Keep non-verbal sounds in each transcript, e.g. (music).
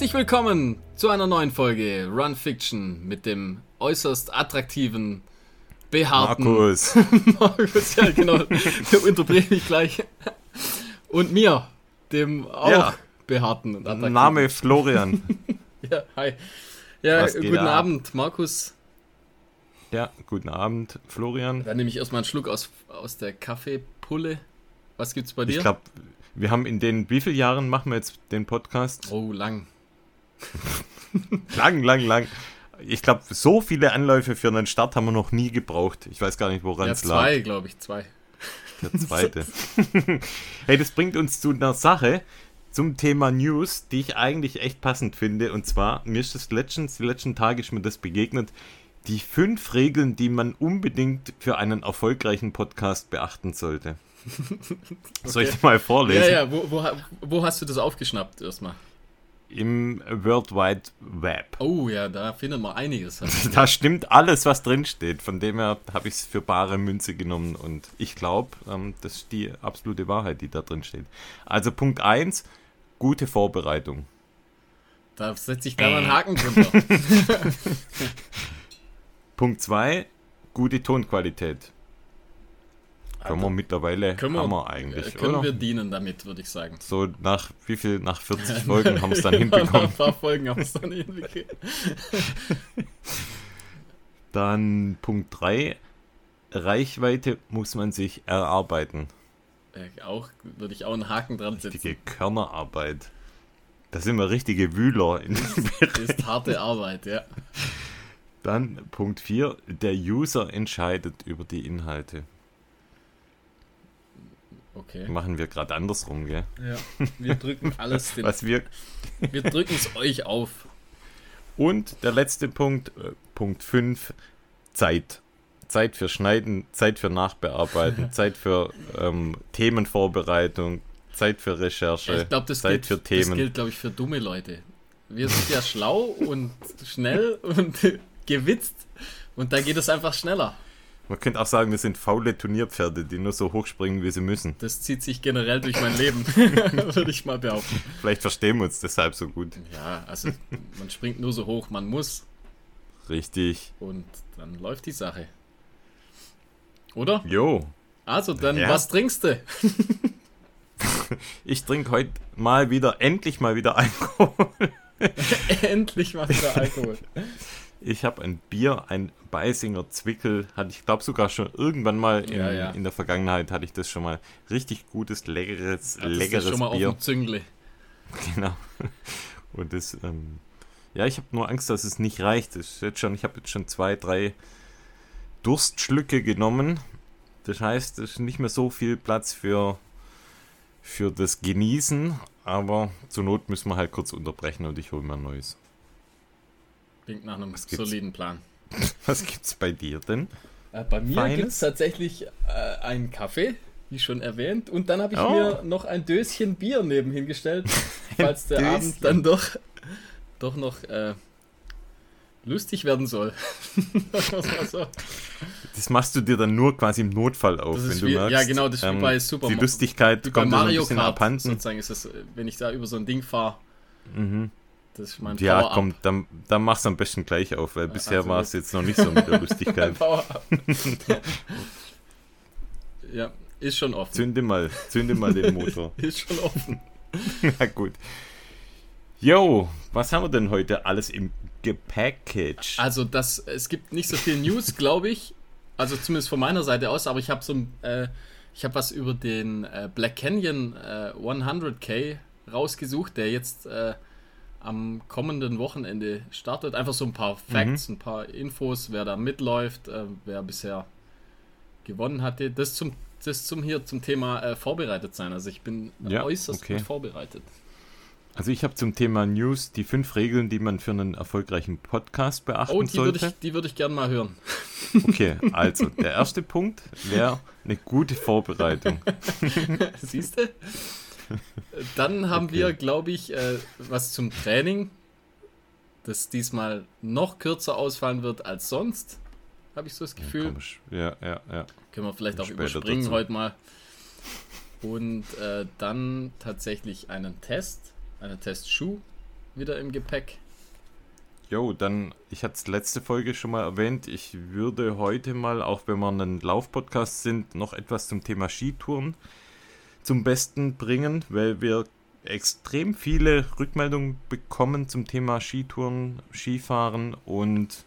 Herzlich willkommen zu einer neuen Folge Run Fiction mit dem äußerst attraktiven, behaarten Markus. (laughs) Markus, ja genau, der unterbreche ich gleich. Und mir, dem auch Ja. behaarten und attraktiven. Name Florian. (laughs) Ja, hi. Ja, Was guten ab? Abend, Markus. Ja, guten Abend, Florian. Dann nehme ich erstmal einen Schluck aus, aus der Kaffeepulle. Was gibt's bei dir? Ich glaube, wir haben in den, wie vielen Jahren machen wir jetzt den Podcast? oh, lang. (laughs) Lang, lang, lang. Ich glaube, so viele Anläufe für einen Start haben wir noch nie gebraucht. Ich weiß gar nicht, woran Ja, es lag. zwei, glaube ich, zwei. Der zweite. (laughs) hey, das bringt uns zu einer Sache, zum Thema News, die ich eigentlich echt passend finde. Und zwar, mir ist das letztens, die letzten Tage ist mir das begegnet. Die fünf Regeln, die man unbedingt für einen erfolgreichen Podcast beachten sollte. (laughs) Soll ich die mal vorlesen? Ja, ja, wo, wo, wo hast du das aufgeschnappt erstmal? Im World Wide Web. Oh ja, da findet man einiges. (laughs) Da stimmt alles, was drin steht. Von dem her habe ich es für bare Münze genommen und ich glaube, ähm, das ist die absolute Wahrheit, die da drin steht. Also Punkt 1, gute Vorbereitung. Da setze ich da mal einen Haken drunter. (laughs) Punkt 2, gute Tonqualität. Können wir mittlerweile, Können wir, haben wir eigentlich, äh, können oder? wir dienen damit, würde ich sagen. so nach wie viel, nach 40 (laughs) Folgen haben wir es dann hinbekommen. ein paar Folgen haben wir es dann hinbekommen. (laughs) Dann Punkt 3, Reichweite muss man sich erarbeiten. Äh, auch würde ich auch einen Haken dran setzen. Richtige Körnerarbeit. Da sind wir richtige Wühler. In dem Bereich. Ist harte Arbeit, ja. Dann Punkt 4, der User entscheidet über die Inhalte. Okay. Machen wir gerade andersrum, gell? Ja. Wir drücken (laughs) alles, den, Was wir wir drücken es euch auf. Und der letzte Punkt, äh, Punkt 5, Zeit. Zeit für Schneiden, Zeit für Nachbearbeiten, (laughs) Zeit für ähm, Themenvorbereitung, Zeit für Recherche, Ich glaube, das, Zeit gilt, für das Themen. gilt, glaube ich, für dumme Leute. Wir sind ja schlau und schnell und (laughs) gewitzt und da geht es einfach schneller. Man könnte auch sagen, wir sind faule Turnierpferde, die nur so hochspringen, wie sie müssen. Das zieht sich generell durch mein Leben, (laughs) würde ich mal behaupten. Vielleicht verstehen wir uns deshalb so gut. Ja, also man springt nur so hoch, man muss Richtig. und dann läuft die Sache. Oder? Jo, Also dann, Ja. was trinkst du? ich trinke heute mal wieder, endlich mal wieder Alkohol. (laughs) Endlich mal wieder Alkohol. Ich habe ein Bier, ein Beisinger Zwickel, hatte ich glaube sogar schon irgendwann mal in, Ja, ja. in der Vergangenheit hatte ich das schon mal. Richtig gutes, leckeres, du leckeres schon mal Bier. auf dem Züngle. (laughs) Genau. Und das, ähm, ja, ich habe nur Angst, dass es nicht reicht. Das ist jetzt schon, ich habe jetzt schon zwei, drei Durstschlücke genommen. Das heißt, es ist nicht mehr so viel Platz für, für das Genießen, aber zur Not müssen wir halt kurz unterbrechen und ich hole mir ein neues. Klingt nach einem soliden Plan. (laughs) Was gibt's bei dir denn? Äh, bei mir gibt es tatsächlich äh, einen Kaffee, wie schon erwähnt, und dann habe ich Oh. mir noch ein Döschen Bier neben hingestellt, (laughs) falls der Döschen. Abend dann doch, doch noch äh, lustig werden soll. (laughs) So. Das machst du dir dann nur quasi im Notfall auf, wenn du wie- merkst. ja, genau, das ist wie ähm, bei Super Die Lustigkeit bei kommt dann ein Mario bisschen Kart abhanden. sozusagen ist das, äh, wenn ich da über so ein Ding fahre, Mhm. Das ist mein Ja, Power-Up. komm, dann, dann mach's am besten gleich auf, weil bisher also war es jetzt noch nicht so mit der. (laughs) Power-Up. (laughs) ja, ist schon offen. Zünde mal, zünde mal den Motor. (laughs) Ist schon offen. Na gut. Yo, was haben wir denn heute alles im Gepackage? Also das, es gibt nicht so viel News, glaube ich. Also zumindest von meiner Seite aus, aber ich habe so ein, äh, ich habe was über den äh, Black Canyon äh, 100k rausgesucht, der jetzt äh, am kommenden Wochenende startet. Einfach so ein paar Facts, ein paar Infos, wer da mitläuft, äh, wer bisher gewonnen hatte. Das zum, das zum hier zum Thema äh, vorbereitet sein. Also ich bin Ja, äußerst okay. gut vorbereitet. Also ich habe zum Thema News die fünf Regeln, die man für einen erfolgreichen Podcast beachten Oh, die würde sollte. ich, die würde ich gerne mal hören. (laughs) Okay, also der erste Punkt wäre eine gute Vorbereitung. (laughs) Siehst du? Dann haben Okay. wir, glaube ich, äh, was zum Training, das diesmal noch kürzer ausfallen wird als sonst. Habe ich so das Gefühl. Komisch. Ja, ja, ja. Können wir vielleicht auch überspringen dazu. heute mal. Und äh, dann tatsächlich einen Test, einen Testschuh, wieder im Gepäck? Jo, dann, ich hatte es letzte Folge schon mal erwähnt, ich würde heute mal, auch wenn wir ein Laufpodcast sind, noch etwas zum Thema Skitouren zum Besten bringen, weil wir extrem viele Rückmeldungen bekommen zum Thema Skitouren, Skifahren und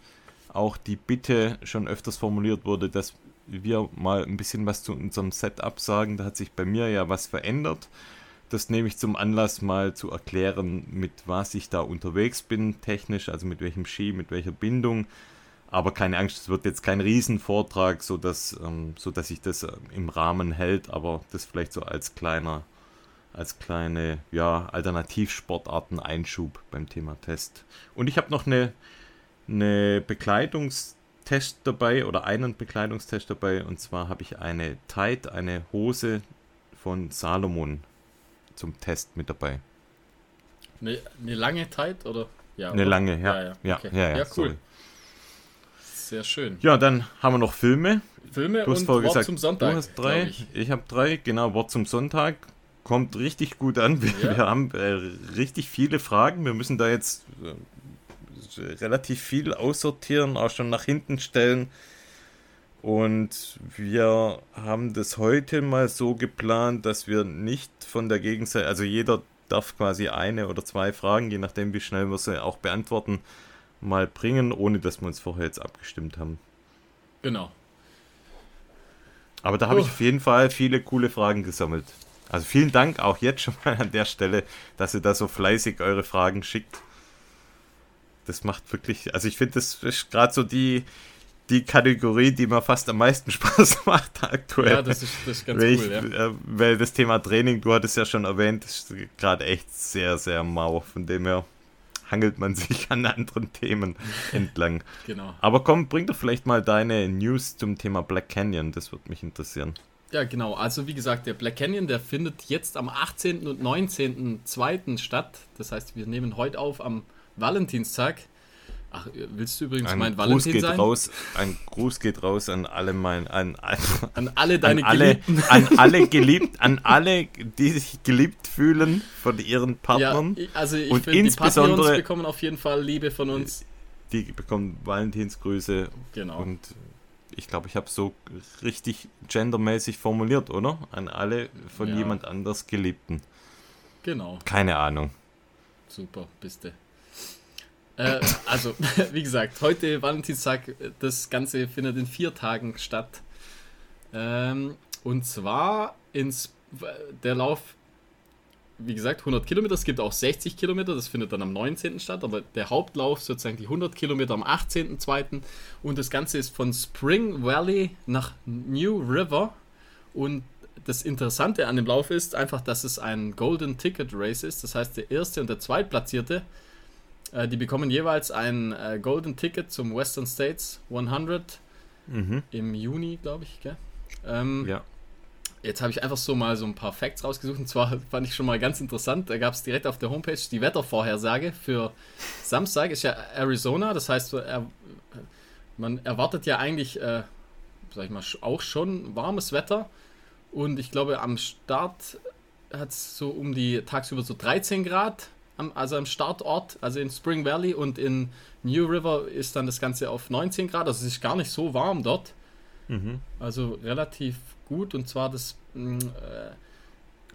auch die Bitte schon öfters formuliert wurde, dass wir mal ein bisschen was zu unserem Setup sagen. Da hat sich bei mir ja was verändert. Das nehme ich zum Anlass, mal zu erklären, mit was ich da unterwegs bin, technisch, also mit welchem Ski, mit welcher Bindung. Aber keine Angst, es wird jetzt kein Riesenvortrag, sodass, ähm, sodass sich das äh, im Rahmen hält, aber das vielleicht so als kleiner, als kleine ja, Alternativsportarten-Einschub beim Thema Test. Und ich habe noch eine, eine Bekleidungstest dabei oder einen Bekleidungstest dabei und zwar habe ich eine Tide, eine Hose von Salomon zum Test mit dabei. Eine, eine lange Tide oder? Ja, eine oder? lange, ja. Ja, ja, okay. ja, ja, ja cool. Sorry. Sehr schön. Ja, dann haben wir noch Filme. Filme und Wort gesagt, zum Sonntag. Du hast drei, ich, ich habe drei, genau, Wort zum Sonntag. Kommt richtig gut an. Wir, ja. wir haben äh, richtig viele Fragen. Wir müssen da jetzt äh, relativ viel aussortieren, auch schon nach hinten stellen. Und wir haben das heute mal so geplant, dass wir nicht von der Gegenseite, also jeder darf quasi eine oder zwei Fragen, je nachdem wie schnell wir sie auch beantworten, mal bringen, ohne dass wir uns vorher jetzt abgestimmt haben. Genau. Aber da habe ich auf jeden Fall viele coole Fragen gesammelt. Also vielen Dank auch jetzt schon mal an der Stelle, dass ihr da so fleißig eure Fragen schickt. Das macht wirklich, also ich finde, das ist gerade so die, die Kategorie, die mir fast am meisten (laughs) Spaß macht aktuell. Ja, das ist, das ist ganz weil cool, ich, ja. Äh, weil das Thema Training, du hattest ja schon erwähnt, ist gerade echt sehr, sehr mau. Von dem her hangelt man (laughs) sich an anderen Themen entlang. Genau. Aber komm, bring doch vielleicht mal deine News zum Thema Black Canyon, das würde mich interessieren. Ja, genau. Also wie gesagt, der Black Canyon, der findet jetzt am 18. und 19.02. statt. Das heißt, wir nehmen heute auf am Valentinstag. Ach, willst du übrigens ein mein Valentin Gruß geht sein? Raus, ein Gruß geht raus an alle mein, an, an, an alle deine an alle, Geliebten. An alle (laughs) geliebt, an alle, die sich geliebt fühlen von ihren Partnern. Ja, also ich und find, insbesondere die Patreons bekommen auf jeden Fall Liebe von uns. Die bekommen Valentinsgrüße. Genau. Und ich glaube, ich habe so richtig gendermäßig formuliert, oder? An alle von ja. jemand anders Geliebten. Genau. Keine Ahnung. Super, bist du. Äh, also, (laughs) wie gesagt, heute Valentinstag, das Ganze findet in vier Tagen statt. Ähm, und zwar ins der Lauf, wie gesagt, 100 Kilometer. Es gibt auch 60 Kilometer, das findet dann am 19. statt, aber der Hauptlauf sozusagen die 100 Kilometer am 18.2. Und das Ganze ist von Spring Valley nach New River. Und das Interessante an dem Lauf ist einfach, dass es ein Golden Ticket Race ist. Das heißt, der erste und der zweitplatzierte äh, die bekommen jeweils ein äh, Golden Ticket zum Western States 100 mhm. im Juni, glaube ich. Ähm, ja. Jetzt habe ich einfach so mal so ein paar Facts rausgesucht. Und zwar (laughs) fand ich schon mal ganz interessant. Da gab es direkt auf der Homepage die Wettervorhersage für Samstag. Ist ja Arizona. Das heißt, er, man erwartet ja eigentlich, äh, sag ich mal, auch schon warmes Wetter. Und ich glaube, am Start hat es so um die tagsüber so 13 Grad am, also am Startort, also in Spring Valley und in New River ist dann das Ganze auf 19 Grad, also es ist gar nicht so warm dort. Mhm. Also relativ gut und zwar das. Mm, äh,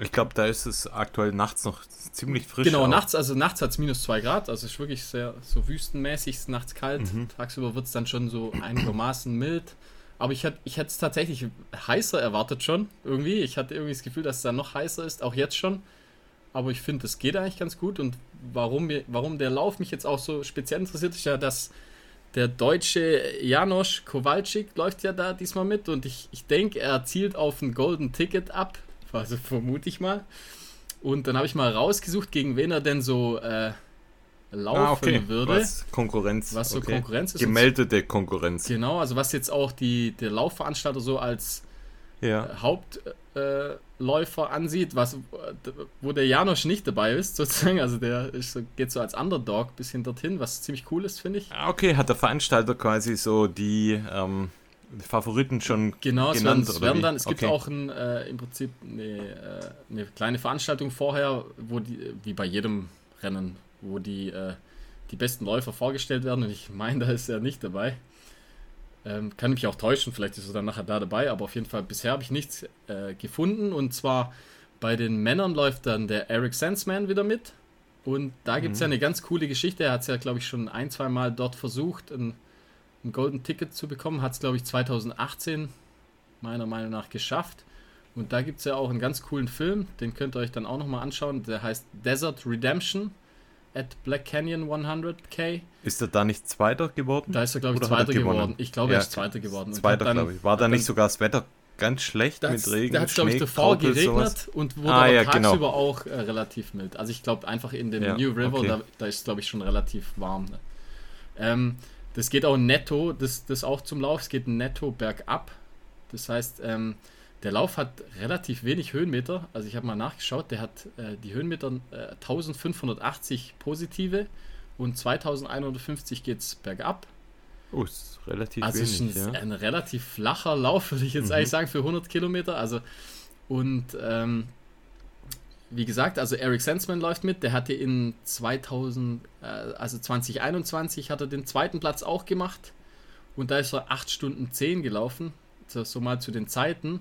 ich glaube, da ist es aktuell nachts noch ziemlich frisch. Genau, auch. nachts, also nachts hat es minus 2 Grad, also es ist wirklich sehr so wüstenmäßig, ist nachts kalt. Mhm. Tagsüber wird es dann schon so einigermaßen mild. Aber ich hätte ich es tatsächlich heißer erwartet schon, irgendwie. Ich hatte irgendwie das Gefühl, dass es dann noch heißer ist, auch jetzt schon aber ich finde, es geht eigentlich ganz gut. Und warum, warum der Lauf mich jetzt auch so speziell interessiert, ist ja, dass der deutsche Janosch Kowalczyk läuft ja da diesmal mit und ich, ich denke, er zielt auf ein Golden Ticket ab. Also vermute ich mal. Und dann habe ich mal rausgesucht, gegen wen er denn so äh, laufen ah, okay. würde. Was Konkurrenz. Was so okay. Konkurrenz ist. Gemeldete Konkurrenz. Genau, also was jetzt auch die, der Laufveranstalter so als ja. Äh, Hauptläufer äh, ansieht, was, wo der Janosch nicht dabei ist, sozusagen. Also der ist, geht so als Underdog bis bisschen dorthin, was ziemlich cool ist, finde ich. Ah, okay, hat der Veranstalter quasi so die ähm, Favoriten schon genau, genannt? Genau, es, dann, es gibt auch ein, äh, im Prinzip eine, äh, eine, kleine Veranstaltung vorher, wo die, wie bei jedem Rennen wo die, äh, die besten Läufer vorgestellt werden. Und ich meine, da ist er nicht dabei. Ähm, kann mich auch täuschen, vielleicht ist er dann nachher da dabei, aber auf jeden Fall bisher habe ich nichts äh, gefunden. Und zwar bei den Männern läuft dann der Eric Sandsman wieder mit. Und da gibt es mhm. ja eine ganz coole Geschichte. Er hat es ja, glaube ich, schon ein, zwei Mal dort versucht, ein, ein Golden Ticket zu bekommen. Hat es, glaube ich, 2018 meiner Meinung nach geschafft. Und da gibt es ja auch einen ganz coolen Film, den könnt ihr euch dann auch nochmal anschauen. Der heißt Desert Redemption at Black Canyon 100k. Ist er da nicht Zweiter geworden? Da ist er, glaube ich, Zweiter geworden. Ich glaube, ja, er ist Zweiter geworden. Zweiter, glaube ich. War da nicht sogar das Wetter ganz schlecht mit Regen? Da hat es, glaube ich, davor geregnet sowas. und wurde ah, aber ja, genau. tagsüber genau. auch äh, relativ mild. Also ich glaube einfach in den ja, New River, okay. da, da ist es, glaube ich, schon relativ warm. Ne? Ähm, das geht auch netto, das, das auch zum Lauf, es geht netto bergab. Das heißt, ähm, der Lauf hat relativ wenig Höhenmeter. Also ich habe mal nachgeschaut, der hat äh, die Höhenmeter äh, 1580 positive und 2150 geht es bergab. Oh, ist relativ also wenig. Also ist ein, ja. ein, relativ flacher Lauf, würde ich jetzt mhm. eigentlich sagen, für 100 Kilometer. Also und ähm, wie gesagt, also Eric Sensman läuft mit. Der hatte in 2000, äh, also 2021 hat er den zweiten Platz auch gemacht und da ist er 8 Stunden 10 gelaufen so mal zu den Zeiten.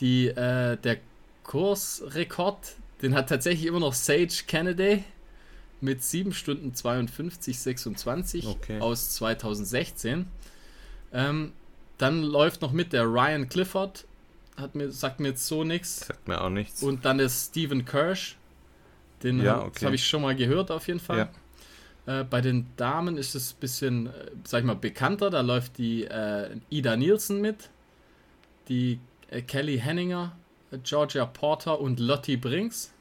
Die, äh, der Kursrekord, den hat tatsächlich immer noch Sage Kennedy mit 7 Stunden 52, 26 okay. aus 2016. Ähm, dann läuft noch mit der Ryan Clifford, hat mir, sagt mir jetzt so nichts. Sagt mir auch nichts. Und dann der Stephen Kirsch, den ja, okay. habe ich schon mal gehört auf jeden Fall. Ja. Äh, bei den Damen ist es ein bisschen, äh, sag ich mal, bekannter. Da läuft die äh, Ida Nielsen mit die äh, Kelly Henninger, Georgia Porter und Lottie Brinks.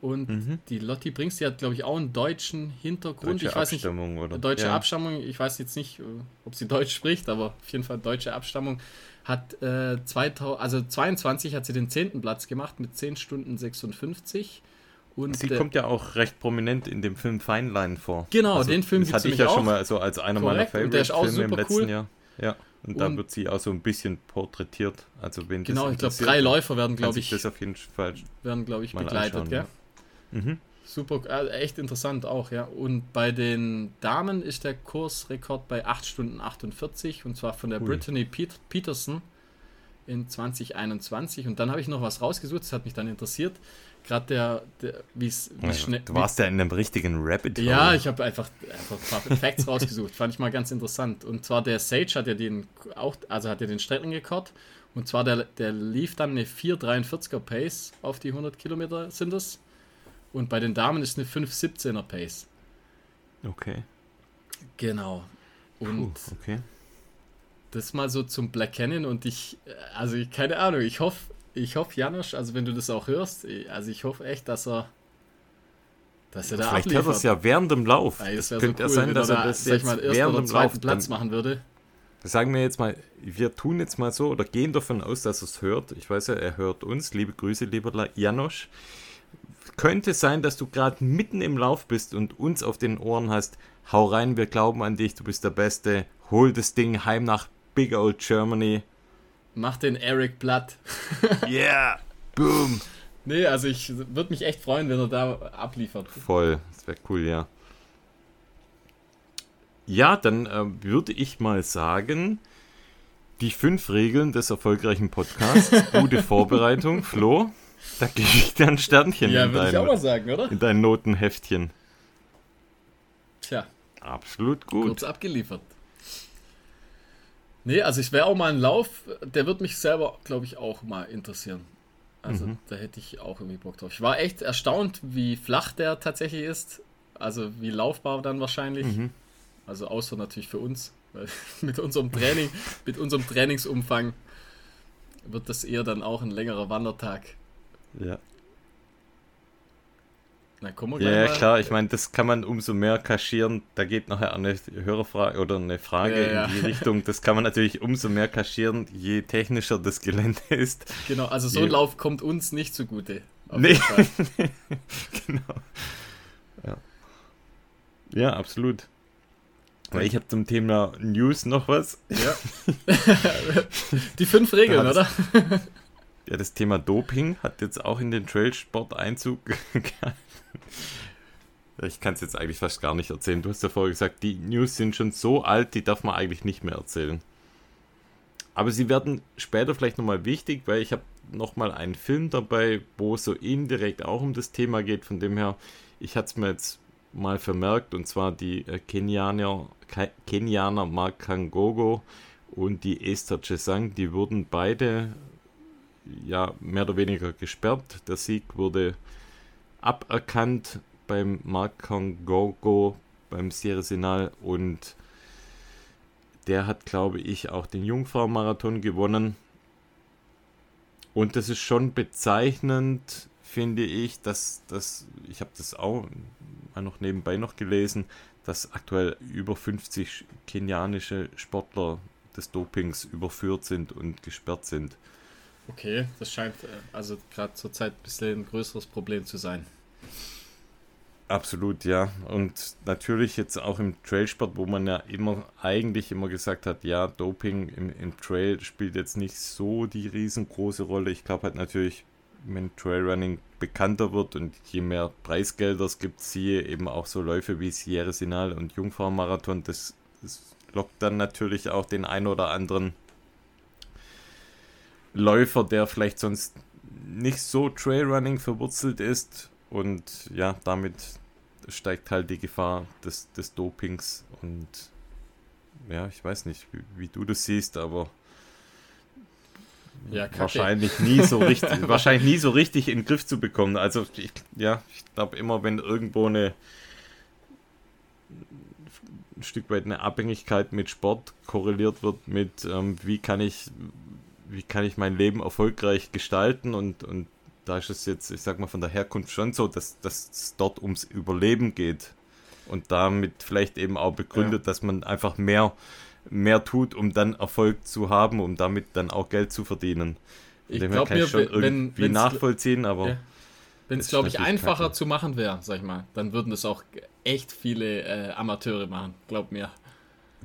Und mhm. die Lottie Brinks, die hat, glaube ich, auch einen deutschen Hintergrund. Deutsche ich weiß Abstammung, nicht, oder? Deutsche ja. Abstammung, ich weiß jetzt nicht, äh, ob sie Deutsch spricht, aber auf jeden Fall deutsche Abstammung. Hat äh, 2000, also 22 hat sie den 10. Platz gemacht mit 10 Stunden 56. Und sie kommt ja auch recht prominent in dem Film Feinlein vor. Genau, also, den Film Das hatte ich ja auch. schon mal so als einer Korrekt. meiner Favorite-Filme im letzten cool. Jahr. Ja. Und, und da wird sie auch so ein bisschen porträtiert. Also wenn genau, ich glaube, drei Läufer werden, glaube ich, das auf jeden Fall werden, glaube ich, begleitet? Ja. Mhm. Super, äh, echt interessant auch, ja. Und bei den Damen ist der Kursrekord bei 8 Stunden 48 und zwar von der Ui. Brittany Pet Peterson in 2021. Und dann habe ich noch was rausgesucht, das hat mich dann interessiert gerade der, der wie es schnell. Du warst ja in einem richtigen Rabbit Hole. Ja, ich habe einfach, einfach ein paar (laughs) Facts rausgesucht. Fand ich mal ganz interessant. Und zwar der Sage hat ja den auch, also hat ja den Streckenrekord. Und zwar der, der lief dann eine 4,43er Pace auf die 100 Kilometer sind es. Und bei den Damen ist eine 5,17er Pace. Okay. Genau. Und Puh, okay. das mal so zum Black Canyon und ich, also ich, keine Ahnung, ich hoffe, ich hoffe, Janusz, also wenn du das auch hörst, also ich hoffe echt, dass er dass er da Vielleicht abliefert. hört er es ja während dem Lauf. Ja, das könnte so cool, sein, dass er das jetzt mal, während dem Lauf Platz machen würde. Sagen wir jetzt mal, wir tun jetzt mal so oder gehen davon aus, dass er es hört. Ich weiß ja, er hört uns. Liebe Grüße, lieber Janosch. Könnte sein, dass du gerade mitten im Lauf bist und uns auf den Ohren hast. Hau rein, wir glauben an dich, du bist der Beste. Hol das Ding heim nach Big Old Germany. Mach den Eric Blatt. (laughs) yeah, boom. Nee, also ich würde mich echt freuen, wenn er da abliefert. Voll, das wäre cool, ja. Ja, dann äh, würde ich mal sagen, die fünf Regeln des erfolgreichen Podcasts. (laughs) Gute Vorbereitung, Flo. Da gebe ich dir ein Sternchen ja, in, dein, ich auch mal sagen, oder? in dein Notenheftchen. Tja. Absolut gut. Kurz abgeliefert. Nee, also ich wäre auch mal ein Lauf, der wird mich selber, glaube ich, auch mal interessieren. Also mhm. da hätte ich auch irgendwie Bock drauf. Ich war echt erstaunt, wie flach der tatsächlich ist. Also wie laufbar dann wahrscheinlich. Mhm. Also außer natürlich für uns. Weil (laughs) mit unserem Training, mit unserem Trainingsumfang wird das eher dann auch ein längerer Wandertag. Ja. Na, komm ja, ja klar, ich meine, das kann man umso mehr kaschieren. Da geht nachher eine Hörerfrage oder eine Frage ja, ja. in die Richtung. Das kann man natürlich umso mehr kaschieren, je technischer das Gelände (laughs) ist. Genau, also so ein Lauf kommt uns nicht zugute. Nee. (laughs) genau. Ja. ja, absolut. Weil ich habe zum Thema News noch was. Ja. (laughs) die fünf Regeln, oder? Ja, das Thema Doping hat jetzt auch in den Trailsport Einzug (laughs) gehalten. Ich kann es jetzt eigentlich fast gar nicht erzählen. Du hast ja vorher gesagt, die News sind schon so alt, die darf man eigentlich nicht mehr erzählen. Aber sie werden später vielleicht nochmal wichtig, weil ich habe nochmal einen Film dabei, wo es so indirekt auch um das Thema geht. Von dem her, ich hatte es mir jetzt mal vermerkt, und zwar die äh, Kenianer, Kenianer Mark Kangogo und die Esther Chesang, die wurden beide ja mehr oder weniger gesperrt. Der Sieg wurde aberkannt beim Markon Gogo, beim Sierra Sinal und der hat, glaube ich, auch den Jungfrau-Marathon gewonnen. Und das ist schon bezeichnend, finde ich, dass das, ich habe das auch mal noch nebenbei noch gelesen, dass aktuell über 50 kenianische Sportler des Dopings überführt sind und gesperrt sind. Okay, das scheint äh, also gerade zurzeit ein bisschen ein größeres Problem zu sein. Absolut, ja. Und natürlich jetzt auch im Trailsport, wo man ja immer eigentlich immer gesagt hat, ja, Doping im, im Trail spielt jetzt nicht so die riesengroße Rolle. Ich glaube halt natürlich, wenn Trailrunning bekannter wird und je mehr Preisgelder es gibt, siehe eben auch so Läufe wie Sierra Sinal und Jungfrau-Marathon, das, das lockt dann natürlich auch den ein oder anderen Läufer, der vielleicht sonst nicht so Trailrunning verwurzelt ist. Und ja, damit steigt halt die Gefahr des, des Dopings. Und ja, ich weiß nicht, wie, wie du das siehst, aber ja, wahrscheinlich nie so richtig, (laughs) wahrscheinlich nie so richtig in den Griff zu bekommen. Also ich, ja, ich glaube immer, wenn irgendwo eine ein Stück weit eine Abhängigkeit mit Sport korreliert wird mit ähm, wie kann ich wie kann ich mein Leben erfolgreich gestalten und, und da ist es jetzt, ich sag mal, von der Herkunft schon so, dass, dass es dort ums Überleben geht. Und damit vielleicht eben auch begründet, ja. dass man einfach mehr, mehr tut, um dann Erfolg zu haben, um damit dann auch Geld zu verdienen. Ich glaube mir, schon wenn, irgendwie nachvollziehen, aber. Ja. Wenn es, glaube ich, einfacher kacke. zu machen wäre, sag ich mal, dann würden es auch echt viele äh, Amateure machen, glaub mir.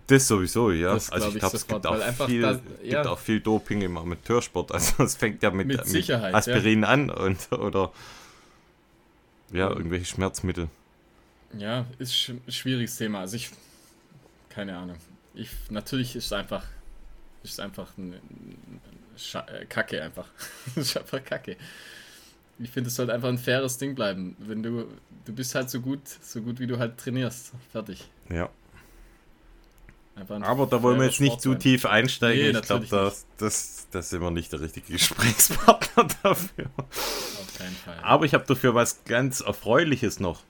Das sowieso, ja. Das also ich glaube, es gibt, auch viel, das, ja. gibt auch viel Doping im Amateursport. (laughs) Also es fängt ja mit, mit, mit Aspirin ja. an und oder ja, irgendwelche Schmerzmittel. Ja, ist ein schwieriges Thema. Also ich, keine Ahnung. Ich, natürlich ist es einfach, ist einfach eine äh, Kacke einfach. (laughs) ist einfach Kacke. Ich finde, es sollte einfach ein faires Ding bleiben. Wenn du, du bist halt so gut, so gut wie du halt trainierst. Fertig. Ja. Aber da wollen wir jetzt nicht zu tief einsteigen. Nee, ich glaube, das, das, das sind wir nicht der richtige Gesprächspartner (laughs) dafür. Auf keinen Fall. Aber ich habe dafür was ganz Erfreuliches noch.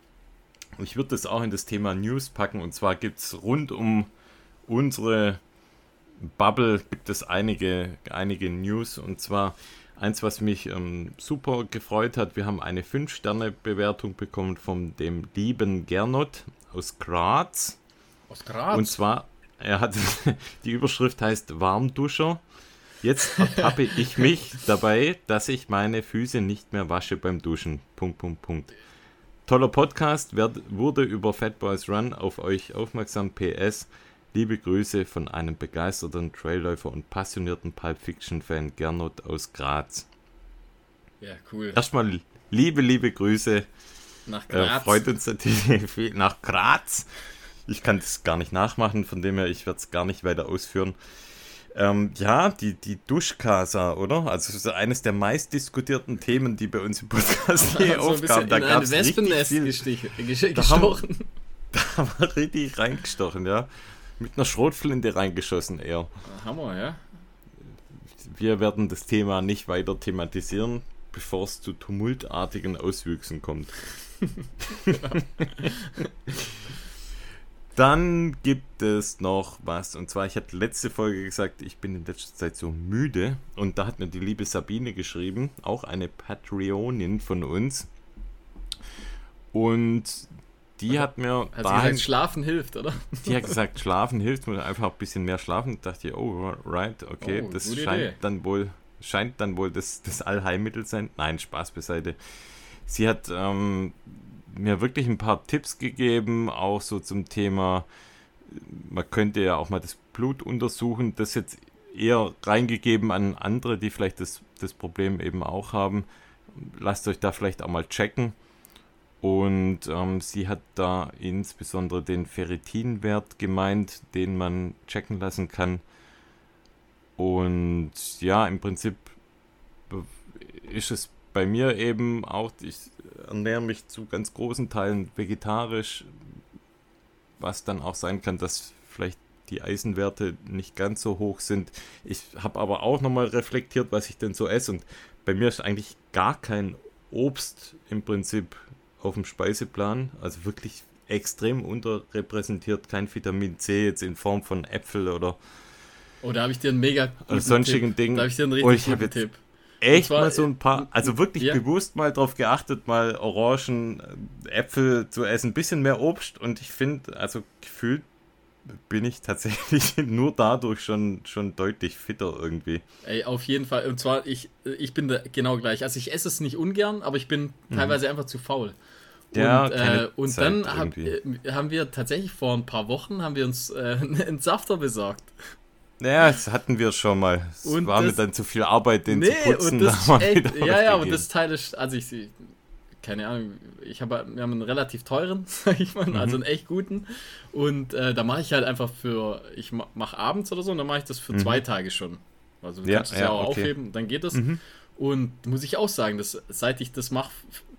Ich würde das auch in das Thema News packen. Und zwar gibt es rund um unsere Bubble gibt es einige, einige News. Und zwar eins, was mich ähm, super gefreut hat. Wir haben eine 5-Sterne-Bewertung bekommen von dem lieben Gernot aus Graz. Aus Graz? Und zwar er hat (laughs) die Überschrift heißt Warmduscher. Jetzt ertappe ich mich dabei, dass ich meine Füße nicht mehr wasche beim Duschen. Punkt, Punkt, Punkt. Toller Podcast, werd, wurde über Fat Boys Run auf euch aufmerksam. PS, liebe Grüße von einem begeisterten Trailläufer und passionierten Pulp Fiction Fan Gernot aus Graz. Ja, cool. Erstmal liebe, liebe Grüße. Nach Graz. Äh, freut uns natürlich viel. (laughs) Nach Graz. Ich kann das gar nicht nachmachen, von dem her, ich werde es gar nicht weiter ausführen. Ähm, ja, die, die Duschkasa, oder? Also das ist eines der meistdiskutierten Themen, die bei uns im Podcast hier also aufkamen. Da gab es Wespennest gestochen. Da haben, (laughs) da haben wir richtig reingestochen, ja. Mit einer Schrotflinte reingeschossen eher. Hammer, ja. Wir werden das Thema nicht weiter thematisieren, bevor es zu tumultartigen Auswüchsen kommt. (laughs) (laughs) Dann gibt es noch was. Und zwar, ich hatte letzte Folge gesagt, ich bin in letzter Zeit so müde. Und da hat mir die liebe Sabine geschrieben, auch eine Patreonin von uns. Und die hat mir. Hat dahin, gesagt, Schlafen hilft, oder? Die hat gesagt, Schlafen hilft, muss einfach ein bisschen mehr schlafen. Da dachte ich, oh, right, okay, oh, das scheint Idee. dann wohl, scheint dann wohl das, das Allheilmittel sein. Nein, Spaß beiseite. Sie hat ähm, mir wirklich ein paar Tipps gegeben, auch so zum Thema, man könnte ja auch mal das Blut untersuchen, das jetzt eher reingegeben an andere, die vielleicht das, das Problem eben auch haben. Lasst euch da vielleicht auch mal checken. Und ähm, sie hat da insbesondere den Ferritinwert gemeint, den man checken lassen kann. Und ja, im Prinzip ist es bei mir eben auch, ich ernähre mich zu ganz großen Teilen vegetarisch, was dann auch sein kann, dass vielleicht die Eisenwerte nicht ganz so hoch sind. Ich habe aber auch nochmal reflektiert, was ich denn so esse. Und bei mir ist eigentlich gar kein Obst im Prinzip auf dem Speiseplan. Also wirklich extrem unterrepräsentiert. Kein Vitamin C jetzt in Form von Äpfel oder. Oh, da habe ich dir einen mega guten sonstigen Tipp. Ding. Da habe ich dir einen richtig oh, guten Tipp. Echt zwar, mal so ein paar, also wirklich ja. bewusst mal drauf geachtet, mal Orangen, äh, Äpfel zu essen, ein bisschen mehr Obst und ich finde, also gefühlt bin ich tatsächlich (laughs) nur dadurch schon, schon deutlich fitter irgendwie. Ey, auf jeden Fall. Und zwar, ich, ich bin da genau gleich. Also ich esse es nicht ungern, aber ich bin mhm. teilweise einfach zu faul. Und, ja, äh, und dann hab, äh, haben wir tatsächlich vor ein paar Wochen haben wir uns äh, (laughs) einen Safter besorgt. Ja, das hatten wir schon mal. Es war das, mir dann zu viel Arbeit, den nee, zu putzen. Und das (laughs) echt, ja, ja, aber das Teil ist, also ich, keine Ahnung, ich habe, wir haben einen relativ teuren, (laughs) sag ich mal, mhm. also einen echt guten. Und äh, da mache ich halt einfach für, ich mache abends oder so, und dann mache ich das für mhm. zwei Tage schon. Also du ja, kannst es ja, ja auch okay. aufheben, dann geht das. Mhm. Und muss ich auch sagen, dass seit ich das mache,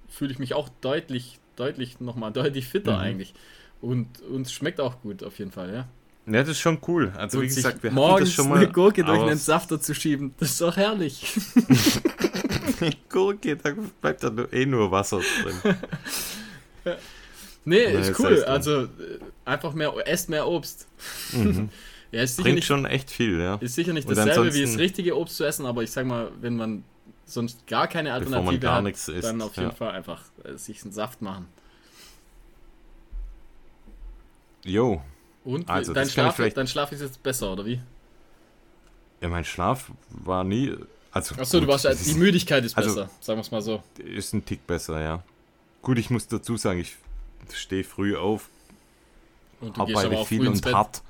fühle ich mich auch deutlich, deutlich, nochmal deutlich fitter mhm. eigentlich. Und es schmeckt auch gut auf jeden Fall, ja. Ja, das ist schon cool. Also, und wie gesagt, wir hatten das schon mal. eine Gurke durch einen Safter zu schieben, das ist doch herrlich. (laughs) Gurke, da bleibt da eh nur Wasser drin. (laughs) Nee, ist cool. Also einfach mehr, esst mehr Obst. Mhm. (laughs) ja, ist Bringt nicht, schon echt viel, ja. Ist sicher nicht dasselbe wie das richtige Obst zu essen, aber ich sag mal, wenn man sonst gar keine Alternative gar hat, isst, dann auf jeden ja. Fall einfach äh, sich einen Saft machen. Jo. Und also, dein, Schlaf, dein Schlaf ist jetzt besser, oder wie? Ja, mein Schlaf war nie also, Achso, du warst die Müdigkeit ist also, besser, sagen wir es mal so. Ist ein Tick besser, ja. Gut, ich muss dazu sagen, ich stehe früh auf, und arbeite viel und hart.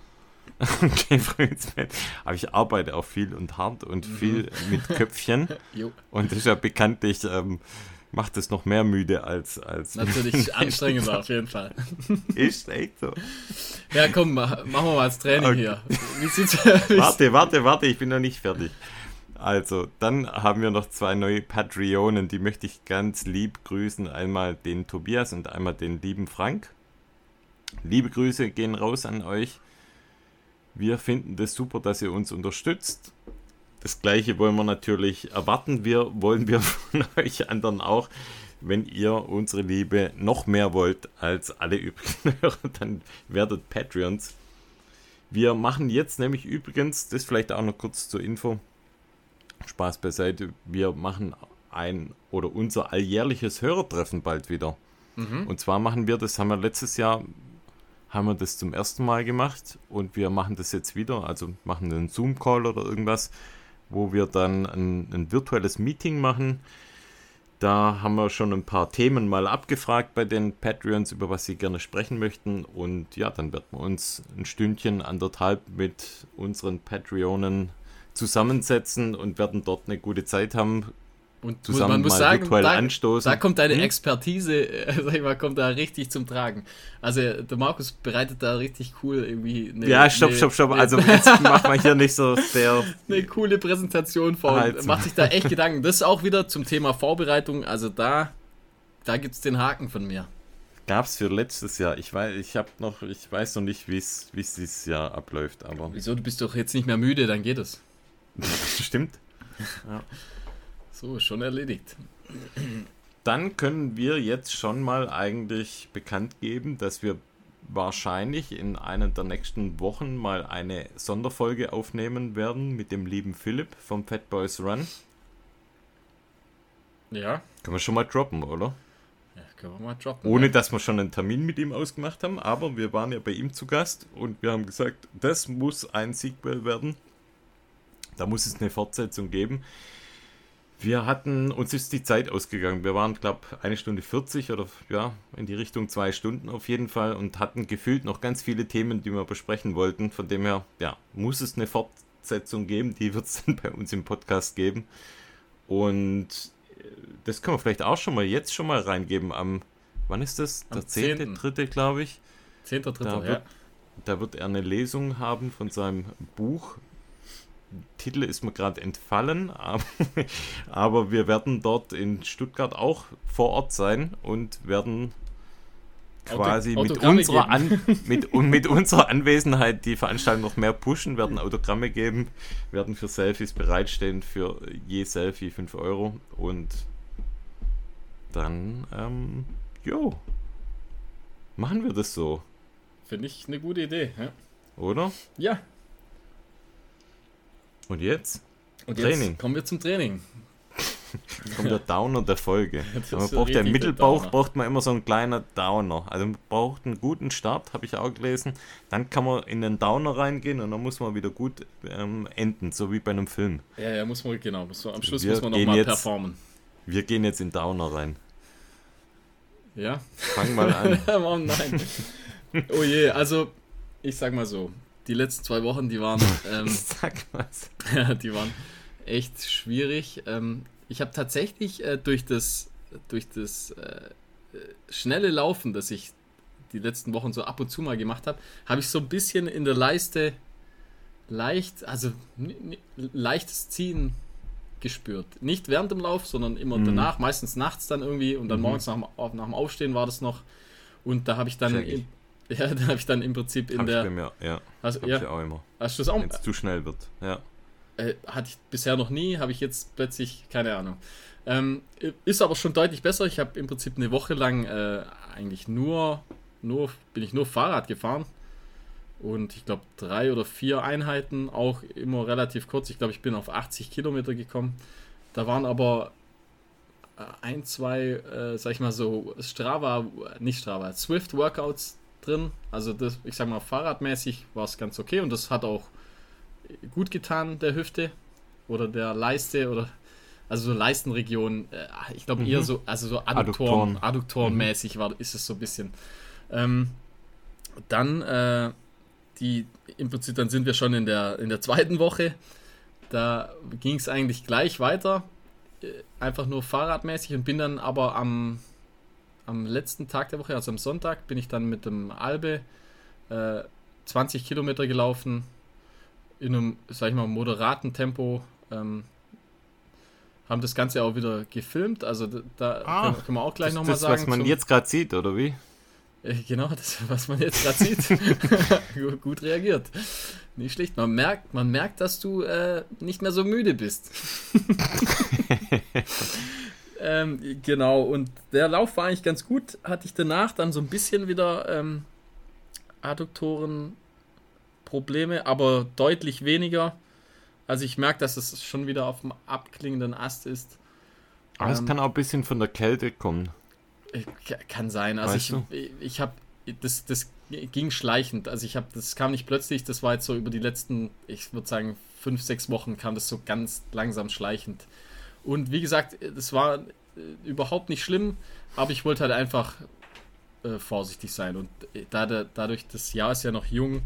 (laughs) gehe früh ins Bett. Aber ich arbeite auch viel und hart und mhm. viel mit Köpfchen. (laughs) und das ist ja bekanntlich, ähm, macht es noch mehr müde als. als Natürlich anstrengender auf jeden Fall. (laughs) Ist echt so. Ja, komm, machen wir mal das Training okay. hier. (laughs) Warte, warte, warte, ich bin noch nicht fertig. Also, dann haben wir noch zwei neue Patreonen, die möchte ich ganz lieb grüßen. Einmal den Tobias und einmal den lieben Frank. Liebe Grüße gehen raus an euch. Wir finden das super, dass ihr uns unterstützt. Das gleiche wollen wir natürlich erwarten. Wir wollen wir (laughs) von euch anderen auch. Wenn ihr unsere Liebe noch mehr wollt als alle übrigen (laughs) Hörer, dann werdet Patreons. Wir machen jetzt nämlich übrigens, das vielleicht auch noch kurz zur Info, Spaß beiseite, wir machen ein oder unser alljährliches Hörertreffen bald wieder. Mhm. Und zwar machen wir das, haben wir letztes Jahr, haben wir das zum ersten Mal gemacht und wir machen das jetzt wieder, also machen einen Zoom-Call oder irgendwas, wo wir dann ein, ein virtuelles Meeting machen. Da haben wir schon ein paar Themen mal abgefragt bei den Patreons, über was sie gerne sprechen möchten. Und ja, dann werden wir uns ein Stündchen, anderthalb mit unseren Patreonen zusammensetzen und werden dort eine gute Zeit haben. Und zusammen man muss sagen, da, anstoßen. Da kommt deine hm? Expertise, äh, sag ich mal, kommt da richtig zum Tragen. Also der Markus bereitet da richtig cool irgendwie eine, Ja, stopp, eine, stopp, stopp. Also jetzt (laughs) macht man hier nicht so sehr eine coole Präsentation vor. Halt. Macht sich da echt (laughs) Gedanken. Das ist auch wieder zum Thema Vorbereitung. Also da, da gibt es den Haken von mir. Gab es für letztes Jahr. Ich weiß, ich habe noch, ich weiß noch nicht, wie es dieses Jahr abläuft, aber. Wieso? Du bist doch jetzt nicht mehr müde, dann geht es. (laughs) Stimmt. Ja. So, schon erledigt. Dann können wir jetzt schon mal eigentlich bekannt geben, dass wir wahrscheinlich in einer der nächsten Wochen mal eine Sonderfolge aufnehmen werden mit dem lieben Philipp vom Fat Boys Run. Ja. Können wir schon mal droppen, oder? Ja, können wir mal droppen. Ohne dass wir schon einen Termin mit ihm ausgemacht haben, aber wir waren ja bei ihm zu Gast und wir haben gesagt, das muss ein Sequel werden. Da muss es eine Fortsetzung geben. Wir hatten, uns ist die Zeit ausgegangen. Wir waren, glaube ich, eine Stunde 40 oder ja, in die Richtung zwei Stunden auf jeden Fall und hatten gefühlt noch ganz viele Themen, die wir besprechen wollten. Von dem her, ja, muss es eine Fortsetzung geben. Die wird es (laughs) dann bei uns im Podcast geben. Und äh, das können wir vielleicht auch schon mal jetzt schon mal reingeben. Am wann ist das? Am Der 10. 10.. dritte, glaube ich. 10.3. Da ja. da wird er eine Lesung haben von seinem Buch. Titel ist mir gerade entfallen, (laughs) aber, aber wir werden dort in Stuttgart auch vor Ort sein und werden Auto- quasi mit Autogramme unserer, An, mit, (laughs) und mit unserer Anwesenheit die Veranstaltung noch mehr pushen, werden Autogramme geben, werden für Selfies bereitstehen, für je Selfie 5 Euro und dann, ähm, jo, machen wir das so, Finde ich eine gute Idee. Ja. oder? ja. Und jetzt Und Training. jetzt kommen wir zum Training. kommt der Downer der Folge. (laughs) Man braucht ja im Mittelbauch Downer. braucht man immer so ein kleiner Downer. Also man braucht einen guten Start, habe ich auch gelesen. Dann kann man in den Downer reingehen und dann muss man wieder gut ähm, enden, so wie bei einem Film. Ja, ja, muss man, genau. Muss man, am Schluss Wir muss man nochmal jetzt- performen. Wir gehen jetzt in Downer rein. Ja? Fang mal an. Warum (laughs) nein? Oh je, also, ich sag mal so, die letzten zwei Wochen, die waren, (laughs) ähm, Sag was. (laughs) Ja, die waren echt schwierig. Ähm, ich habe tatsächlich äh, durch das, durch das äh, schnelle Laufen, das ich die letzten Wochen so ab und zu mal gemacht habe, habe ich so ein bisschen in der Leiste leicht, also leichtes Ziehen gespürt. Nicht während dem Lauf, sondern immer Mhm. danach, meistens nachts dann irgendwie und dann Mhm. morgens nach dem, nach dem Aufstehen war das noch. Und da habe ich dann, in, ja, (laughs) da habe ich dann im Prinzip in Hab ich bei der. mir, ja. Also, Hab ja, ich auch immer. hast du das auch? Wenn es zu schnell wird. Ja. Äh, hatte ich bisher noch nie, habe ich jetzt plötzlich, keine Ahnung. Ähm, ist aber schon deutlich besser. Ich habe im Prinzip eine Woche lang äh, eigentlich nur, nur, bin ich nur Fahrrad gefahren. Und ich glaube, drei oder vier Einheiten, auch immer relativ kurz. Ich glaube, ich bin auf 80 Kilometer gekommen. Da waren aber äh, ein, zwei, äh, sag ich mal so, Strava, nicht Strava, Swift-Workouts drin. Also, das, ich sag mal, fahrradmäßig war es ganz okay und das hat auch gut getan, der Hüfte oder der Leiste oder also so Leistenregion, äh, ich glaube Mhm. eher so, also so Adduktoren, Adduktoren. Adduktorenmäßig war, ist es so ein bisschen. Ähm, dann äh, die, im Prinzip, dann sind wir schon in der, in der zweiten Woche. Da ging es eigentlich gleich weiter, äh, einfach nur fahrradmäßig und bin dann aber am, am letzten Tag der Woche, also am Sonntag, bin ich dann mit dem Albe äh, 20 Kilometer gelaufen, in einem, sag ich mal, moderaten Tempo. Ähm, haben das Ganze auch wieder gefilmt, also da- Ah, können, können wir auch gleich nochmal das sagen. was man zum- jetzt gerade sieht, oder wie? äh, Genau, das, was man jetzt gerade sieht. (laughs) (laughs) Gut- Gut reagiert. Nicht schlecht. Man merkt, man merkt, dass du äh, nicht mehr so müde bist. (laughs) ähm, genau, und der Lauf war eigentlich ganz gut. Hatte ich danach dann so ein bisschen wieder ähm, Adduktoren-Probleme, aber deutlich weniger. Also ich merke, dass es schon wieder auf dem abklingenden Ast ist. Aber es Ähm, kann auch ein bisschen von der Kälte kommen. äh, ka- Kann sein. Also Weißt ich, ich habe das, das ging schleichend. Also ich habe, das kam nicht plötzlich. Das war jetzt so über die letzten, ich würde sagen fünf, sechs Wochen kam das so ganz langsam schleichend. Und wie gesagt, das war äh, überhaupt nicht schlimm, aber ich wollte halt einfach äh, vorsichtig sein. Und äh, da, der, dadurch, das Jahr ist ja noch jung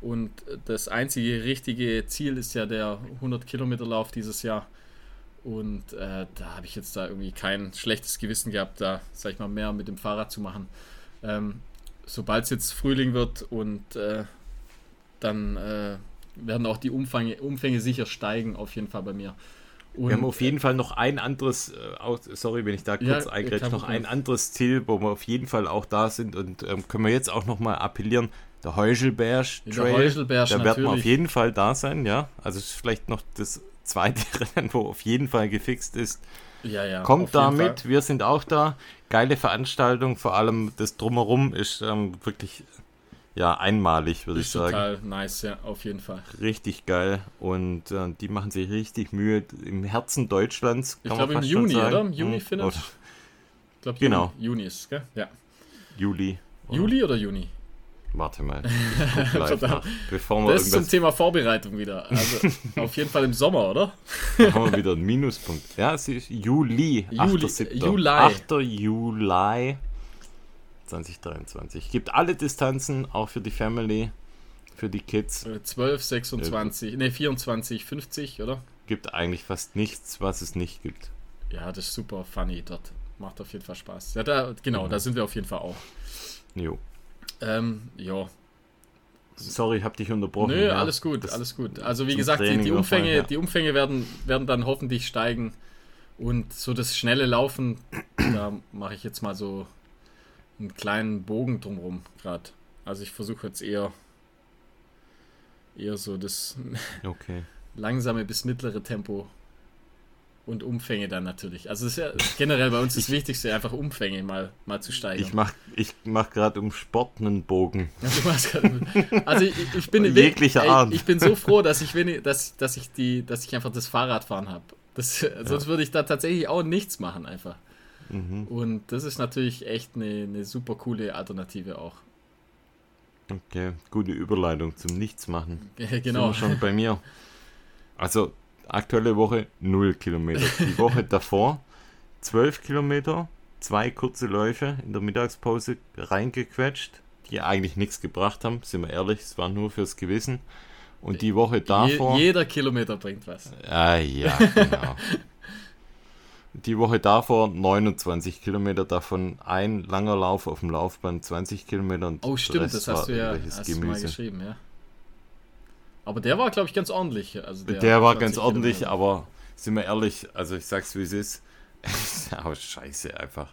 und das einzige richtige Ziel ist ja der 100 Kilometer Lauf dieses Jahr. Und äh, da habe ich jetzt da irgendwie kein schlechtes Gewissen gehabt, da, sag ich mal, mehr mit dem Fahrrad zu machen. Ähm, Sobald es jetzt Frühling wird und äh, dann äh, werden auch die Umfänge, Umfänge sicher steigen, auf jeden Fall bei mir. Und, Wir haben auf jeden Fall noch ein anderes, äh, sorry, wenn ich da kurz Ja, eingrätsche, noch ein anderes Ziel, wo wir auf jeden Fall auch da sind und ähm, können wir jetzt auch nochmal appellieren. Der Heuschelberg Der Trail, Heuschelberg, da werden wir auf jeden Fall da sein, ja. Also es ist vielleicht noch das zweite (laughs) Rennen, wo auf jeden Fall gefixt ist. ja, ja, Kommt da mit, wir sind auch da. Geile Veranstaltung, vor allem das Drumherum ist ähm, wirklich ja einmalig, würde ich Ist sagen. total nice, ja, auf jeden Fall. Richtig geil und äh, die machen sich richtig Mühe im Herzen Deutschlands. Ich glaube im Juni, oder? Im Juni Hm, findet. oder Ich glaube, Genau. Juni, ist, gell? Ja. Juli. Oder? Juli oder Juni? Warte mal. (laughs) Nach, bevor wir Das ist zum Thema Vorbereitung wieder. Also (laughs) auf jeden Fall im Sommer, oder? haben wir wieder einen Minuspunkt. Ja, es ist Juli. Juli- 8. Juli. 8. Juli 2023. Gibt alle Distanzen, auch für die Family, für die Kids. Äh, 12, 26, ne 24, 50, oder? Gibt eigentlich fast nichts, was es nicht gibt. Ja, das ist super funny dort. macht auf jeden Fall Spaß. Ja, da, genau, mhm. da sind wir auf jeden Fall auch. Jo. Ähm, ja. Sorry, hab dich unterbrochen. Nö, ja. alles gut, das alles gut. Also wie gesagt, die, die, Umfänge, ja. die Umfänge werden, werden dann hoffentlich steigen. Und so das schnelle Laufen, da mache ich jetzt mal so einen kleinen Bogen drumherum gerade. Also ich versuche jetzt eher eher so das (laughs) okay. langsame bis mittlere Tempo und Umfänge dann natürlich. Also ist ja generell bei uns das Wichtigste, einfach Umfänge mal, mal zu steigern. Ich mache ich mach gerade um Sport einen Bogen. (laughs) also ich, ich bin jeglicher Art. Ich bin so froh, dass ich wenig, dass, dass ich die, dass ich einfach das Fahrradfahren habe. Das, ja. Sonst würde ich da tatsächlich auch nichts machen einfach. Mhm. Und das ist natürlich echt eine, eine super coole Alternative auch. Okay, gute Überleitung zum Nichtsmachen. (laughs) genau. Schon bei mir. Also, aktuelle Woche 0 Kilometer. Die Woche (laughs) davor 12 Kilometer, zwei kurze Läufe in der Mittagspause reingequetscht, die eigentlich nichts gebracht haben, sind wir ehrlich, es war nur fürs Gewissen. Und die Woche davor. Je, jeder Kilometer bringt was. Ah, ja, genau. (laughs) die Woche davor 29 Kilometer, davon ein langer Lauf auf dem Laufband 20 Kilometer. Und oh, stimmt, das hast du ja hast du mal geschrieben, ja. Aber der war, glaube ich, ganz ordentlich. Also der, der war ganz ordentlich, Kilometer. aber sind wir ehrlich, also ich sag's wie es ist. (laughs) aber scheiße einfach.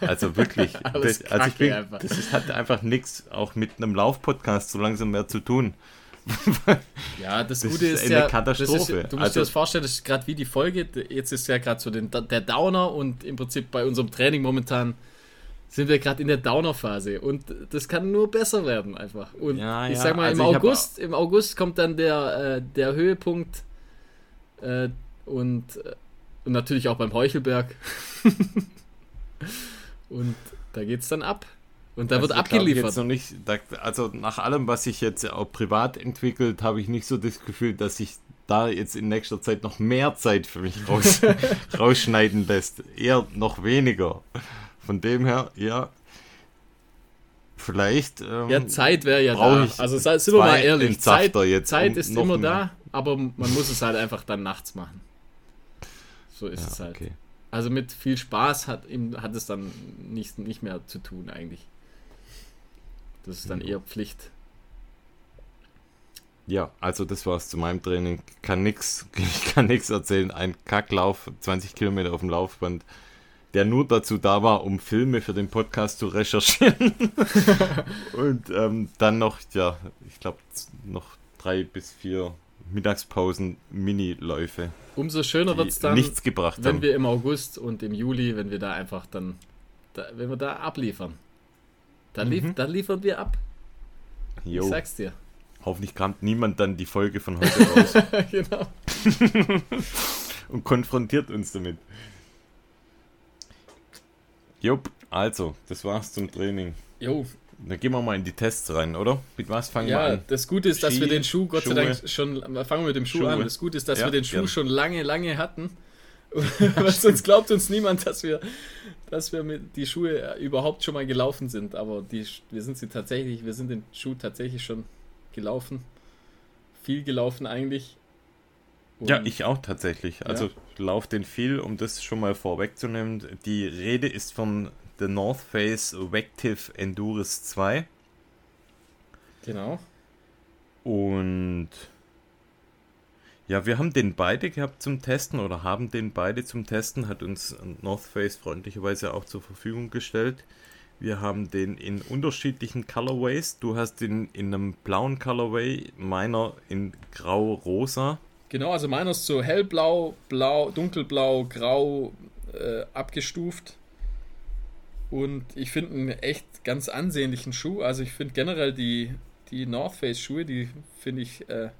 Also (laughs) wirklich. das, also ich bin, einfach. das hat einfach nichts auch mit einem Laufpodcast so langsam mehr zu tun. Ja, das, das Gute ist, ist ja, Katastrophe. Ist, du musst also, dir das vorstellen, das ist gerade wie die Folge. Jetzt ist ja gerade so den, der Downer und im Prinzip bei unserem Training momentan sind wir gerade in der Downer-Phase und das kann nur besser werden einfach. Und ja, ich sag mal, also im August, im August kommt dann der, äh, der Höhepunkt äh, und, äh, und natürlich auch beim Heuchelberg. (laughs) und da geht's dann ab. Und da also wird abgeliefert. Noch nicht, also nach allem, was sich jetzt auch privat entwickelt, habe ich nicht so das Gefühl, dass sich da jetzt in nächster Zeit noch mehr Zeit für mich raus, (laughs) rausschneiden lässt. Eher noch weniger. Von dem her, ja, vielleicht. Ähm, ja, Zeit wäre ja da. Also sind wir mal ehrlich, Zeit, Zeit ist immer da, aber man muss es halt einfach dann nachts machen. So ist ja, es halt. Okay. Also mit viel Spaß hat, hat es dann nicht, nicht mehr zu tun eigentlich. Das ist dann eher Pflicht. Ja, also das war's zu meinem Training. Kann nix, (laughs) ich kann nichts erzählen. Ein Kacklauf, 20 Kilometer auf dem Laufband, der nur dazu da war, um Filme für den Podcast zu recherchieren. (laughs) Und ähm, dann noch, ja, ich glaube, noch drei bis vier Mittagspausen, Mini-Läufe. Umso schöner wird es dann, nichts gebracht wenn haben. wir im August und im Juli, wenn wir da einfach dann, da, wenn wir da abliefern. Dann, lief, mhm. dann liefern wir ab. Jo. Ich sag's dir. Hoffentlich kramt niemand dann die Folge von heute raus. (laughs) genau. (laughs) Und konfrontiert uns damit. Jupp, also, das war's zum Training. Jo. Dann gehen wir mal in die Tests rein, oder? Mit was fangen ja, wir an? Ja, das Gute ist, dass Ski, wir den Schuh, Gott Schuhe. sei Dank, schon. Fangen wir mit dem Schuh Schuhe. an. Das Gute ist, dass ja, wir den Schuh gern. schon lange, lange hatten. (laughs) sonst glaubt uns niemand, dass wir, dass wir mit die Schuhe überhaupt schon mal gelaufen sind. Aber die, wir sind sie tatsächlich, wir sind den Schuh tatsächlich schon gelaufen. Viel gelaufen eigentlich. Und ja, ich auch tatsächlich. Also ja. laufe den viel, um das schon mal vorwegzunehmen. Die Rede ist von The North Face Vective Endurance 2. Genau. Und ja, wir haben den beide gehabt zum Testen oder haben den beide zum Testen, hat uns North Face freundlicherweise auch zur Verfügung gestellt. Wir haben den in unterschiedlichen Colorways. Du hast den in einem blauen Colorway, meiner in grau-rosa. Genau, also meiner ist so hellblau, blau, dunkelblau, grau äh, abgestuft. Und ich finde einen echt ganz ansehnlichen Schuh. Also ich finde generell die, die North Face Schuhe, die finde ich äh,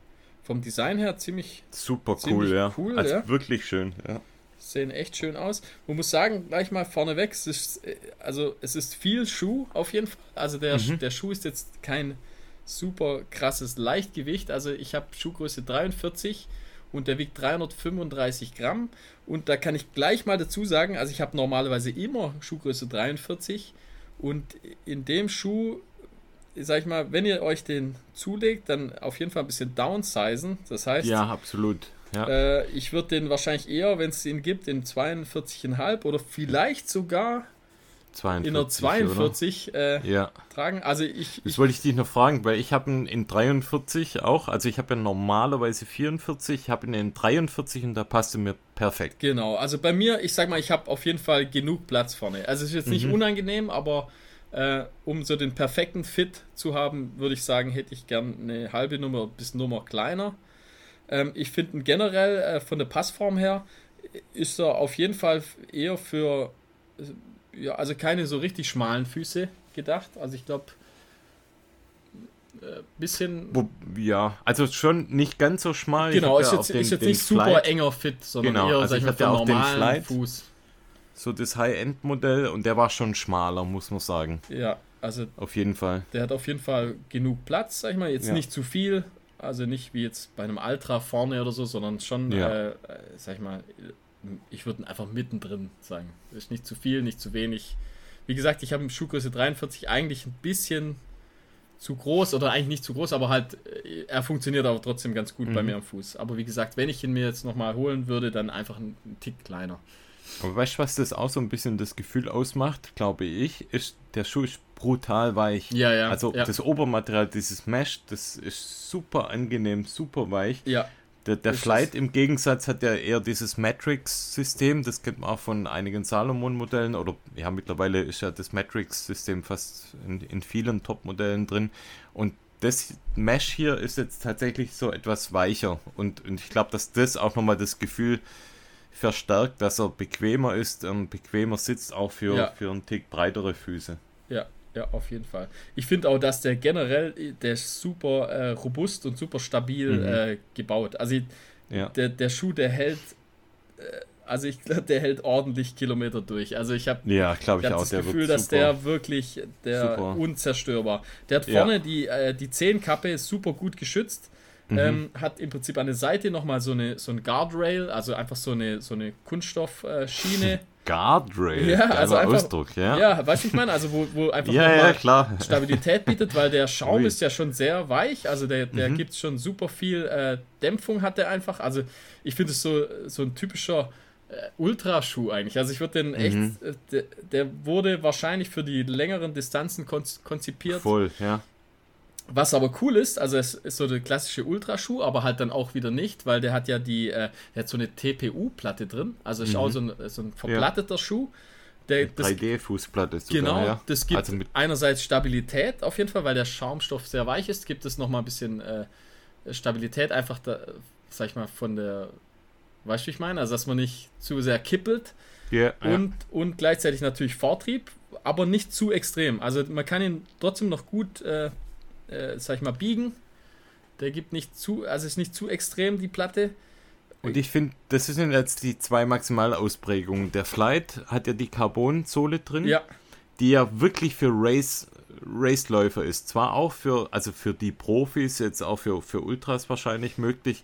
vom Design her ziemlich super ziemlich cool, ja. Cool, also ja. wirklich schön, ja. Sehen echt schön aus. Man muss sagen, gleich mal vorneweg, es ist, äh, also es ist viel Schuh auf jeden Fall. Also der, mhm. der Schuh ist jetzt kein super krasses Leichtgewicht. Also ich habe Schuhgröße 43 und der wiegt 335 Gramm. Und da kann ich gleich mal dazu sagen, also ich habe normalerweise immer Schuhgröße 43 und in dem Schuh sag ich mal, wenn ihr euch den zulegt, dann auf jeden Fall ein bisschen downsizen. Das heißt, ja, absolut. Ja. Äh, ich würde den wahrscheinlich eher, wenn es den gibt, in 42,5 oder vielleicht sogar 42, in der 42 äh, Ja. tragen. Also ich, Das ich wollte ich dich noch fragen, weil ich habe ihn in 43 auch, also ich habe ja normalerweise 44, ich habe ihn in 43 und da passte mir perfekt. genau, also bei mir, ich sag mal, ich habe auf jeden Fall genug Platz vorne. Also es ist jetzt nicht Mhm. unangenehm, aber äh, um so den perfekten Fit zu haben, würde ich sagen, hätte ich gern eine halbe Nummer bis Nummer kleiner. Ähm, ich finde generell äh, von der Passform her ist er auf jeden Fall eher für äh, ja, also keine so richtig schmalen Füße gedacht. Also ich glaube äh, bisschen Wo, ja, also schon nicht ganz so schmal. Genau, ist jetzt, den- ist jetzt nicht super Flight, enger Fit, sondern Genau, eher, also ich auch den normalen. Fuß. So das High-End-Modell und der war schon schmaler, muss man sagen. Ja, also Auf jeden Fall. der hat auf jeden Fall genug Platz, sag ich mal, jetzt Ja. nicht zu viel, also nicht wie jetzt bei einem Ultra vorne oder so, sondern schon, Ja. äh, äh, sag ich mal, ich würde einfach mittendrin sagen. Ist nicht zu viel, nicht zu wenig. Wie gesagt, ich habe Schuhgröße 43 eigentlich ein bisschen zu groß oder eigentlich nicht zu groß, aber halt, äh, er funktioniert aber trotzdem ganz gut bei Mhm. mir am Fuß. Aber wie gesagt, wenn ich ihn mir jetzt nochmal holen würde, dann einfach einen Tick kleiner. Aber weißt du, was das auch so ein bisschen das Gefühl ausmacht, glaube ich, ist, der Schuh ist brutal weich. Ja, ja. Also ja, das Obermaterial, dieses Mesh, das ist super angenehm, super weich. ja, Der, der Flight im Gegensatz hat ja eher dieses Matrix-System, das kennt man auch von einigen Salomon-Modellen oder ja, mittlerweile ist ja das Matrix-System fast in, in vielen Top-Modellen drin. Und das Mesh hier ist jetzt tatsächlich so etwas weicher und, und ich glaube, dass das auch nochmal das Gefühl verstärkt, dass er bequemer ist, ähm, bequemer sitzt, auch für, Ja. für einen Tick breitere Füße. Ja, ja, auf jeden Fall. Ich finde auch, dass der generell, der ist super äh, robust und super stabil Mhm. äh, gebaut. Also ich- Ja. der, der Schuh, der hält, äh, also ich glaube, der hält ordentlich Kilometer durch. Also ich habe Ja, glaube ich ich hab auch. das Der Gefühl, dass der wirklich der Super. unzerstörbar. Der hat Ja. vorne die, äh, die Zehenkappe ist super gut geschützt. Mhm. Ähm, hat im Prinzip an der Seite nochmal so eine so ein Guardrail, also einfach so eine so eine Kunststoffschiene. (laughs) Guardrail, Ja, also einfach- Ausdruck, ja. ja, weißt du, ich meine, also wo, wo einfach Ja, ja. Stabilität bietet, weil der Schaum Ui. ist ja schon sehr weich, also der, der Mhm. gibt schon super viel äh, Dämpfung hat der einfach. Also ich finde es so, so ein typischer äh, Ultraschuh eigentlich. Also ich würde den echt, Mhm. äh, der, der wurde wahrscheinlich für die längeren Distanzen konz konzipiert. Voll, ja. Was aber cool ist, also es ist so der klassische Ultraschuh, aber halt dann auch wieder nicht, weil der hat ja die, äh, der hat so eine TPU-Platte drin, also ist Mhm. auch so ein, so ein verplatteter Schuh. Der, das 3D-Fußplatte sogar, Genau, ja. das gibt Also mit- einerseits Stabilität auf jeden Fall, weil der Schaumstoff sehr weich ist, gibt es nochmal ein bisschen äh, Stabilität, einfach da, sag ich mal, von der, weißt du, wie ich meine? Also, dass man nicht zu sehr kippelt Ja, ja. und, und gleichzeitig natürlich Vortrieb, aber nicht zu extrem. Also, man kann ihn trotzdem noch gut, äh, äh, sag ich mal, biegen. Der gibt nicht zu, also ist nicht zu extrem, die Platte. Und ich finde, das sind jetzt die zwei Maximalausprägungen. Der Flight hat ja die Carbon-Sohle drin, Ja, die ja wirklich für Race, Raceläufer ist. Zwar auch für, also für die Profis, jetzt auch für, für Ultras wahrscheinlich möglich.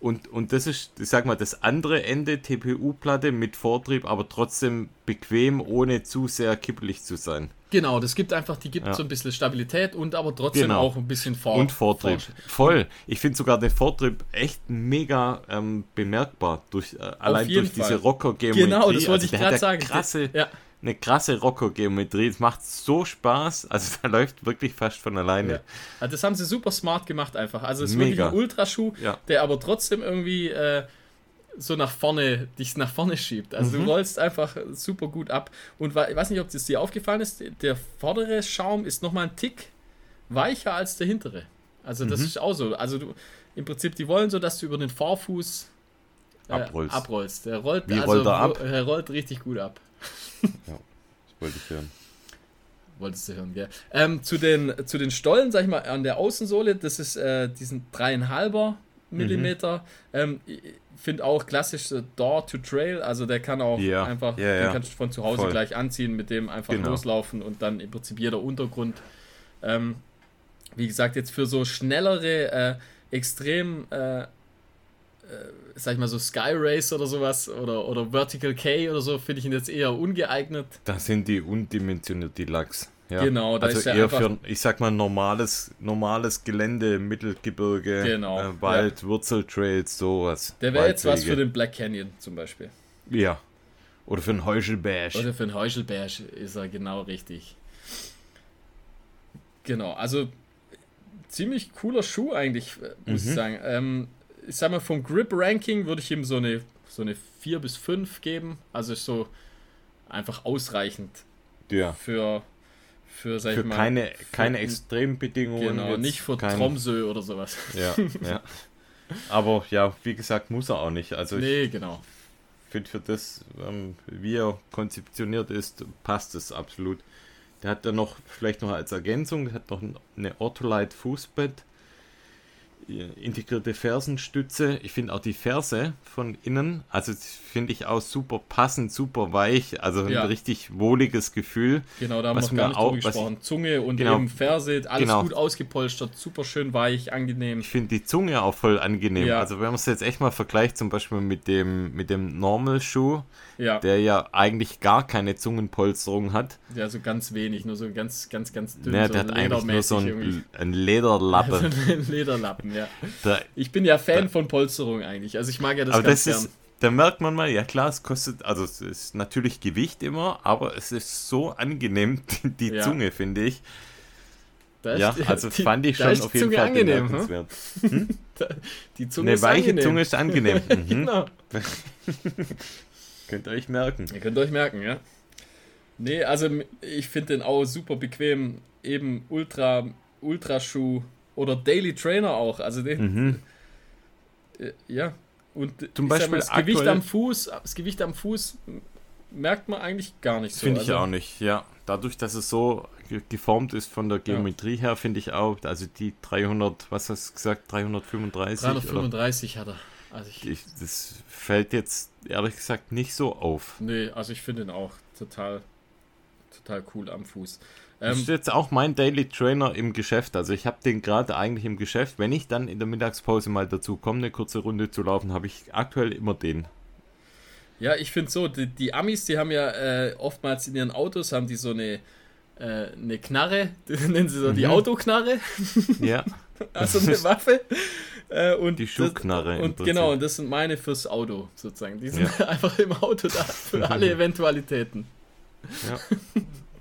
Und, und das ist, ich sag mal, das andere Ende TPU-Platte mit Vortrieb, aber trotzdem bequem, ohne zu sehr kippelig zu sein. genau, das gibt einfach, die gibt Ja. so ein bisschen Stabilität und aber trotzdem Genau. auch ein bisschen Vor Und Vortrieb. Vor- Voll. Ich finde sogar den Vortrieb echt mega ähm, bemerkbar. Durch, äh, allein durch diese Fall. Rocker-Geometrie. Genau, das wollte Also ich gerade sagen. Krasse, Ja, Eine krasse Rocker-Geometrie. Es macht so Spaß. Also (laughs) da läuft wirklich fast von alleine. Ja. Also das haben sie super smart gemacht einfach. Also es ist Mega. wirklich ein Ultraschuh, Ja. der aber trotzdem irgendwie äh, so nach vorne, dich nach vorne schiebt. Also Mhm. du rollst einfach super gut ab. Und ich weiß nicht, ob das dir aufgefallen ist, der vordere Schaum ist nochmal ein Tick weicher als der hintere. Also das Mhm. ist auch so. Also du, im Prinzip, die wollen so, dass du über den Vorfuß äh, Abrollst. abrollst. Der rollt, Wie also, rollt er ab? Er rollt richtig gut ab. Das wollte ich hören. Wolltest du hören, gell? Ähm, zu, den, zu den Stollen, sag ich mal, an der Außensohle, das ist äh, diesen dreieinhalber Mhm. Millimeter. Ähm, ich finde auch klassisch so Door to Trail, also der kann auch Ja, einfach, ja, den ja. kannst du von zu Hause Voll. gleich anziehen, mit dem einfach Genau. loslaufen und dann im Prinzip jeder Untergrund. Ähm, wie gesagt, jetzt für so schnellere, äh, extrem, äh, sag ich mal so Sky Race oder sowas oder, oder Vertical K oder so, finde ich ihn jetzt eher ungeeignet. Da sind die undimensioniert, die Lachs. Ja. Genau, da also ist ja eher für, ich sag mal, normales, normales Gelände, Mittelgebirge, Genau, äh, Wald, Wurzeltrails, sowas. Der wäre jetzt was für den Black Canyon zum Beispiel. Ja. Oder für einen Heuschelbärsch. Oder für einen Heuchelberg ist er genau richtig. Genau, also ziemlich cooler Schuh eigentlich, äh, muss Mhm. ich sagen. Ähm, ich sag mal, vom Grip-Ranking würde ich ihm so eine, so eine 4 bis 5 geben. Also ist so einfach ausreichend Ja. für, für sag Für ich mal, keine, keine für- Extrembedingungen. Genau, nicht für kein- Tromsø oder sowas. Ja, ja. (laughs) Aber ja, wie gesagt, muss er auch nicht. Also ich nee, genau. finde für das, ähm, wie er konzeptioniert ist, passt es absolut. Der hat dann noch, vielleicht noch als Ergänzung, der hat noch eine Ortholite Fußbett, integrierte Fersenstütze. Ich finde auch die Ferse von innen, also finde ich auch super passend, super weich, also Ja. ein richtig wohliges Gefühl. Genau, da haben wir Was noch gar nicht auch- gesprochen. Zunge und Genau. eben Ferse, alles Genau. gut ausgepolstert, super schön weich, angenehm. Ich finde die Zunge auch voll angenehm. Ja. Also wenn man es jetzt echt mal vergleicht, zum Beispiel mit dem, mit dem Normal-Schuh, Ja, der ja eigentlich gar keine Zungenpolsterung hat. ja, so ganz wenig, nur so ganz, ganz, ganz dünn. Ne, so der hat eigentlich nur so ein, ein Lederlappe. irgendwie. (laughs) So ein Lederlappen, ja. Da, Ich bin ja Fan von Polsterung eigentlich. Also ich mag ja das aber ganz das gern. ist, da merkt man mal, ja klar, es kostet, also es ist natürlich Gewicht immer, aber es ist so angenehm, (laughs) die, die Ja. Zunge, finde ich. Da ist Ja, die- also die- fand ich da schon ist auf jeden Zunge Fall angenehm, (laughs) hm? bemerkenswert. Die Zunge Eine ist weiche angenehm. Zunge ist angenehm. (laughs) Mhm. Genau. Könnt ihr euch merken. Ihr könnt euch merken, ja. Nee, also ich finde den auch super bequem. Eben Ultra, Ultraschuh oder Daily Trainer auch. Also den, Mhm. äh, ja. Und Zum Beispiel mal, das Gewicht aktuell- am Fuß, das Gewicht am Fuß merkt man eigentlich gar nicht so. Finde ich also, auch nicht, ja. Dadurch, dass es so ge- geformt ist von der Geometrie her, finde ich auch, also die 300, was hast du gesagt, 335? Oder? 335 hat er. Also ich, Ich, das fällt jetzt ehrlich gesagt nicht so auf. nee, also ich finde ihn auch total, total cool am Fuß. Das Ähm, ist jetzt auch mein Daily Trainer im Geschäft. Also ich habe den gerade eigentlich im Geschäft. Wenn ich dann in der Mittagspause mal dazu komme, eine kurze Runde zu laufen, habe ich aktuell immer den. Ja, ich finde so, die, die Amis, die haben ja äh, oftmals in ihren Autos haben die so eine, äh, eine Knarre, die (laughs) nennen sie so die Mhm. Autoknarre, Ja, (laughs) also eine (laughs) Waffe. Äh, und Die Schuhknarre Das, und genau, und das sind meine fürs Auto sozusagen. Die sind Ja. einfach im Auto da für alle Eventualitäten. ja.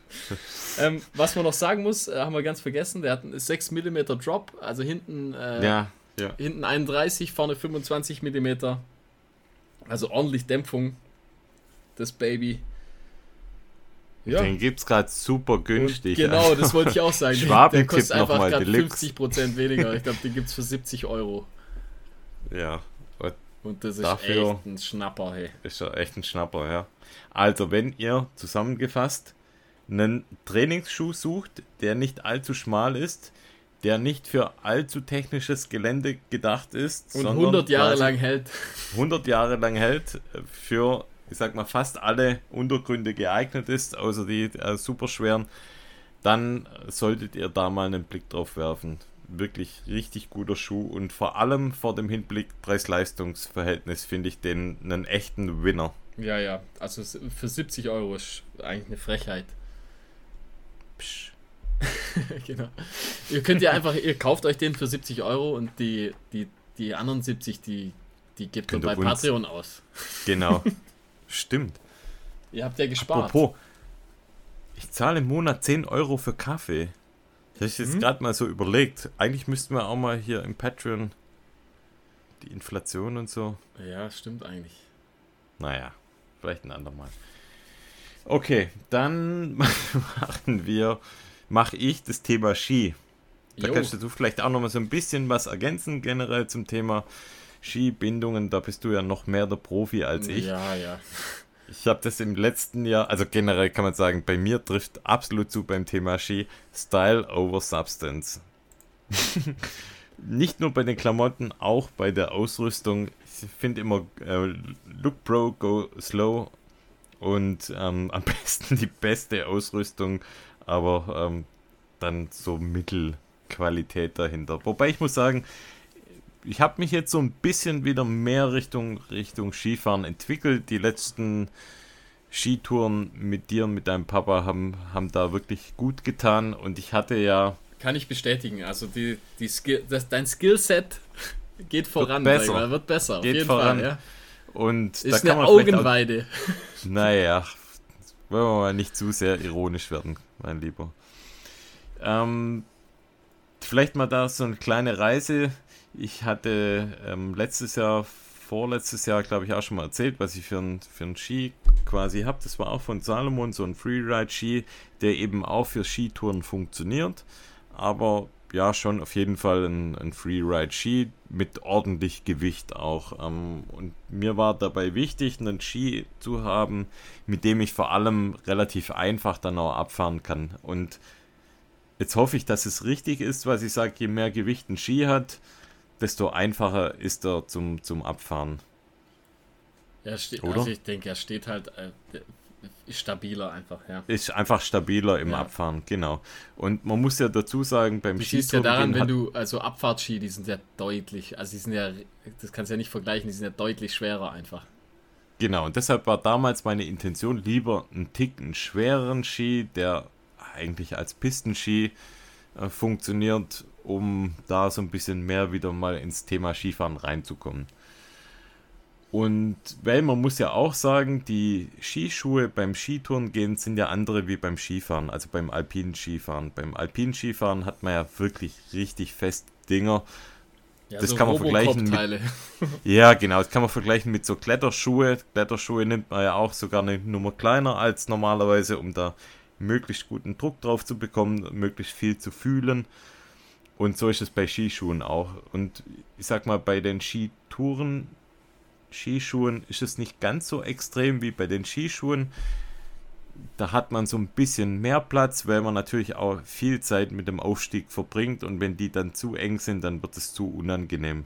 (laughs) Ähm, was man noch sagen muss, äh, haben wir ganz vergessen, der hat einen 6 mm Drop, also hinten, äh, ja, ja. hinten 31, vorne 25 mm. Also ordentlich Dämpfung, das Baby. Ja, Den gibt es gerade super und günstig. genau, das wollte ich auch (laughs) sagen. Der- Schwaben der kostet tippt noch einfach gerade Deluxe. 50% weniger. Ich glaube, den gibt es für 70 Euro. Ja, Und das ist echt ein Schnapper, hey. ist ja echt ein Schnapper, ja. Also, wenn ihr zusammengefasst einen Trainingsschuh sucht, der nicht allzu schmal ist, der nicht für allzu technisches Gelände gedacht ist, Und sondern 100 Jahre lang hält. 100 Jahre lang hält, für, ich sag mal, fast alle Untergründe geeignet ist, außer die äh, superschweren, dann solltet ihr da mal einen Blick drauf werfen. Wirklich richtig guter Schuh und vor allem vor dem Hinblick Preis-Leistungs-Verhältnis finde ich den einen echten Winner. Ja, ja. Also für 70 Euro ist eigentlich eine Frechheit. Psch. (laughs) genau. Ihr könnt ja einfach, ihr kauft euch den für 70 Euro und die, die, die anderen 70, die, die gebt ihr bei uns- Patreon aus. Genau. (laughs) Stimmt. Ihr habt ja gespart. Apropos, ich zahle im Monat 10 Euro für Kaffee. Das ist jetzt Mhm. gerade mal so überlegt. Eigentlich müssten wir auch mal hier im Patreon die Inflation und so. Ja, stimmt eigentlich. Naja, vielleicht ein andermal. Okay, dann (laughs) machen wir, mache ich das Thema Ski. Da Jo. kannst du vielleicht auch noch mal so ein bisschen was ergänzen generell zum Thema Skibindungen. Da bist du ja noch mehr der Profi als ich. Ja, ja. Ich habe das im letzten Jahr, also generell kann man sagen, bei mir trifft absolut zu beim Thema Ski Style over Substance. Nicht nur bei den Klamotten, auch bei der Ausrüstung. Ich finde immer äh, Look Pro, Go Slow und ähm, am (laughs) besten die beste Ausrüstung, aber ähm, dann so Mittelqualität dahinter. Wobei ich muss sagen, ich habe mich jetzt so ein bisschen wieder mehr Richtung, Richtung Skifahren entwickelt. Die letzten Skitouren mit dir und mit deinem Papa haben, haben da wirklich gut getan. Und ich hatte ja. Kann ich bestätigen. Also die, die Skill, das, dein Skillset geht voran, wird besser. Mal, wird besser. Geht voran. Fall, ja. Und ist eine Augenweide. Auch, (laughs) naja, wollen wir mal nicht zu sehr ironisch werden, mein Lieber. Ähm, vielleicht mal da so eine kleine Reise. Ich hatte ähm, letztes Jahr, vorletztes Jahr, glaube ich, auch schon mal erzählt, was ich für einen für ein Ski quasi habe. Das war auch von Salomon, so ein Freeride-Ski, der eben auch für Skitouren funktioniert. Aber ja, schon auf jeden Fall ein, ein Freeride-Ski mit ordentlich Gewicht auch. Ähm, und mir war dabei wichtig, einen Ski zu haben, mit dem ich vor allem relativ einfach dann auch abfahren kann. Und jetzt hoffe ich, dass es richtig ist, was ich sage, je mehr Gewicht ein Ski hat, desto einfacher ist er zum, zum Abfahren. Ja, also ich denke, er steht halt äh, stabiler einfach, ja. Ist einfach stabiler im ja. Abfahren, genau. Und man muss ja dazu sagen, beim du siehst ja daran, wenn du, also Abfahrtski, die sind ja deutlich, also die sind ja, das kannst du ja nicht vergleichen, die sind ja deutlich schwerer einfach. Genau, und deshalb war damals meine Intention, lieber einen Ticken schwereren Ski, der eigentlich als Pistenski äh, funktioniert, um da so ein bisschen mehr wieder mal ins Thema Skifahren reinzukommen. Und weil man muss ja auch sagen, die Skischuhe beim Skitouren gehen sind ja andere wie beim Skifahren, also beim alpinen Skifahren. Beim alpinen Skifahren hat man ja wirklich richtig fest Dinger. Ja, das so kann man vergleichen mit, (laughs) (laughs) Ja, genau, das kann man vergleichen mit so Kletterschuhe. Kletterschuhe nimmt man ja auch sogar eine Nummer kleiner als normalerweise, um da möglichst guten Druck drauf zu bekommen, möglichst viel zu fühlen. Und so ist es bei Skischuhen auch. Und ich sag mal, bei den Skitouren Skischuhen ist es nicht ganz so extrem wie bei den Skischuhen. Da hat man so ein bisschen mehr Platz, weil man natürlich auch viel Zeit mit dem Aufstieg verbringt und wenn die dann zu eng sind, dann wird es zu unangenehm.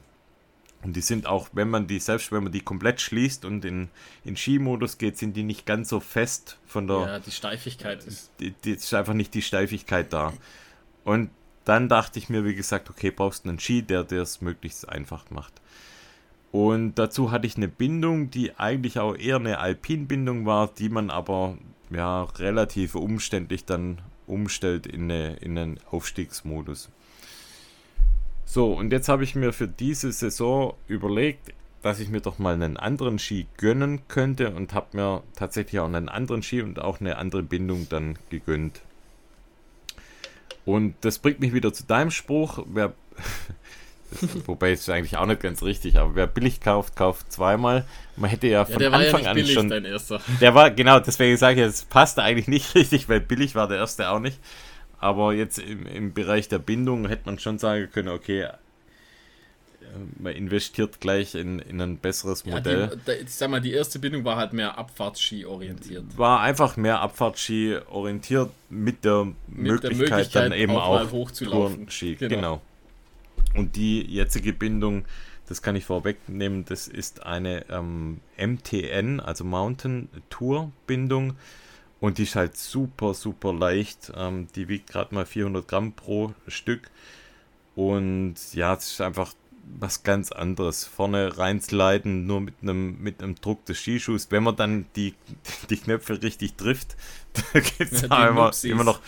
Und die sind auch, wenn man die, selbst wenn man die komplett schließt und in, in Skimodus geht, sind die nicht ganz so fest von der. Ja, die Steifigkeit ist. Die, die ist einfach nicht die Steifigkeit da. Und dann dachte ich mir, wie gesagt, okay, brauchst du einen Ski, der dir es möglichst einfach macht. Und dazu hatte ich eine Bindung, die eigentlich auch eher eine Alpinbindung war, die man aber ja relativ umständlich dann umstellt in, eine, in einen Aufstiegsmodus. So, und jetzt habe ich mir für diese Saison überlegt, dass ich mir doch mal einen anderen Ski gönnen könnte und habe mir tatsächlich auch einen anderen Ski und auch eine andere Bindung dann gegönnt. Und das bringt mich wieder zu deinem Spruch, wer (laughs) Wobei es eigentlich auch nicht ganz richtig, aber wer billig kauft, kauft zweimal. Man hätte ja von ja, Anfang ja an billig, schon. Dein erster. Der war, genau, deswegen sage ich, es passt eigentlich nicht (laughs) richtig, weil billig war der erste auch nicht. Aber jetzt im, im Bereich der Bindung hätte man schon sagen können, okay, äh, man investiert gleich in, in ein besseres Modell. Ja, die, sag mal, die erste Bindung war halt mehr Abfahrtski orientiert. War einfach mehr Abfahrtski orientiert mit der, mit Möglichkeit, der Möglichkeit, dann eben auch, auch hochzulaufen. Ski, genau. genau. Und die jetzige Bindung, das kann ich vorwegnehmen, das ist eine ähm, MTN, also Mountain Tour Bindung. Und die ist halt super, super leicht. Ähm, die wiegt gerade mal 400 Gramm pro Stück. Und ja, es ist einfach was ganz anderes. Vorne reinsliden, nur mit einem, mit einem Druck des Skischuhs. Wenn man dann die, (laughs) die Knöpfe richtig trifft, (laughs) da gibt es ja, immer, immer noch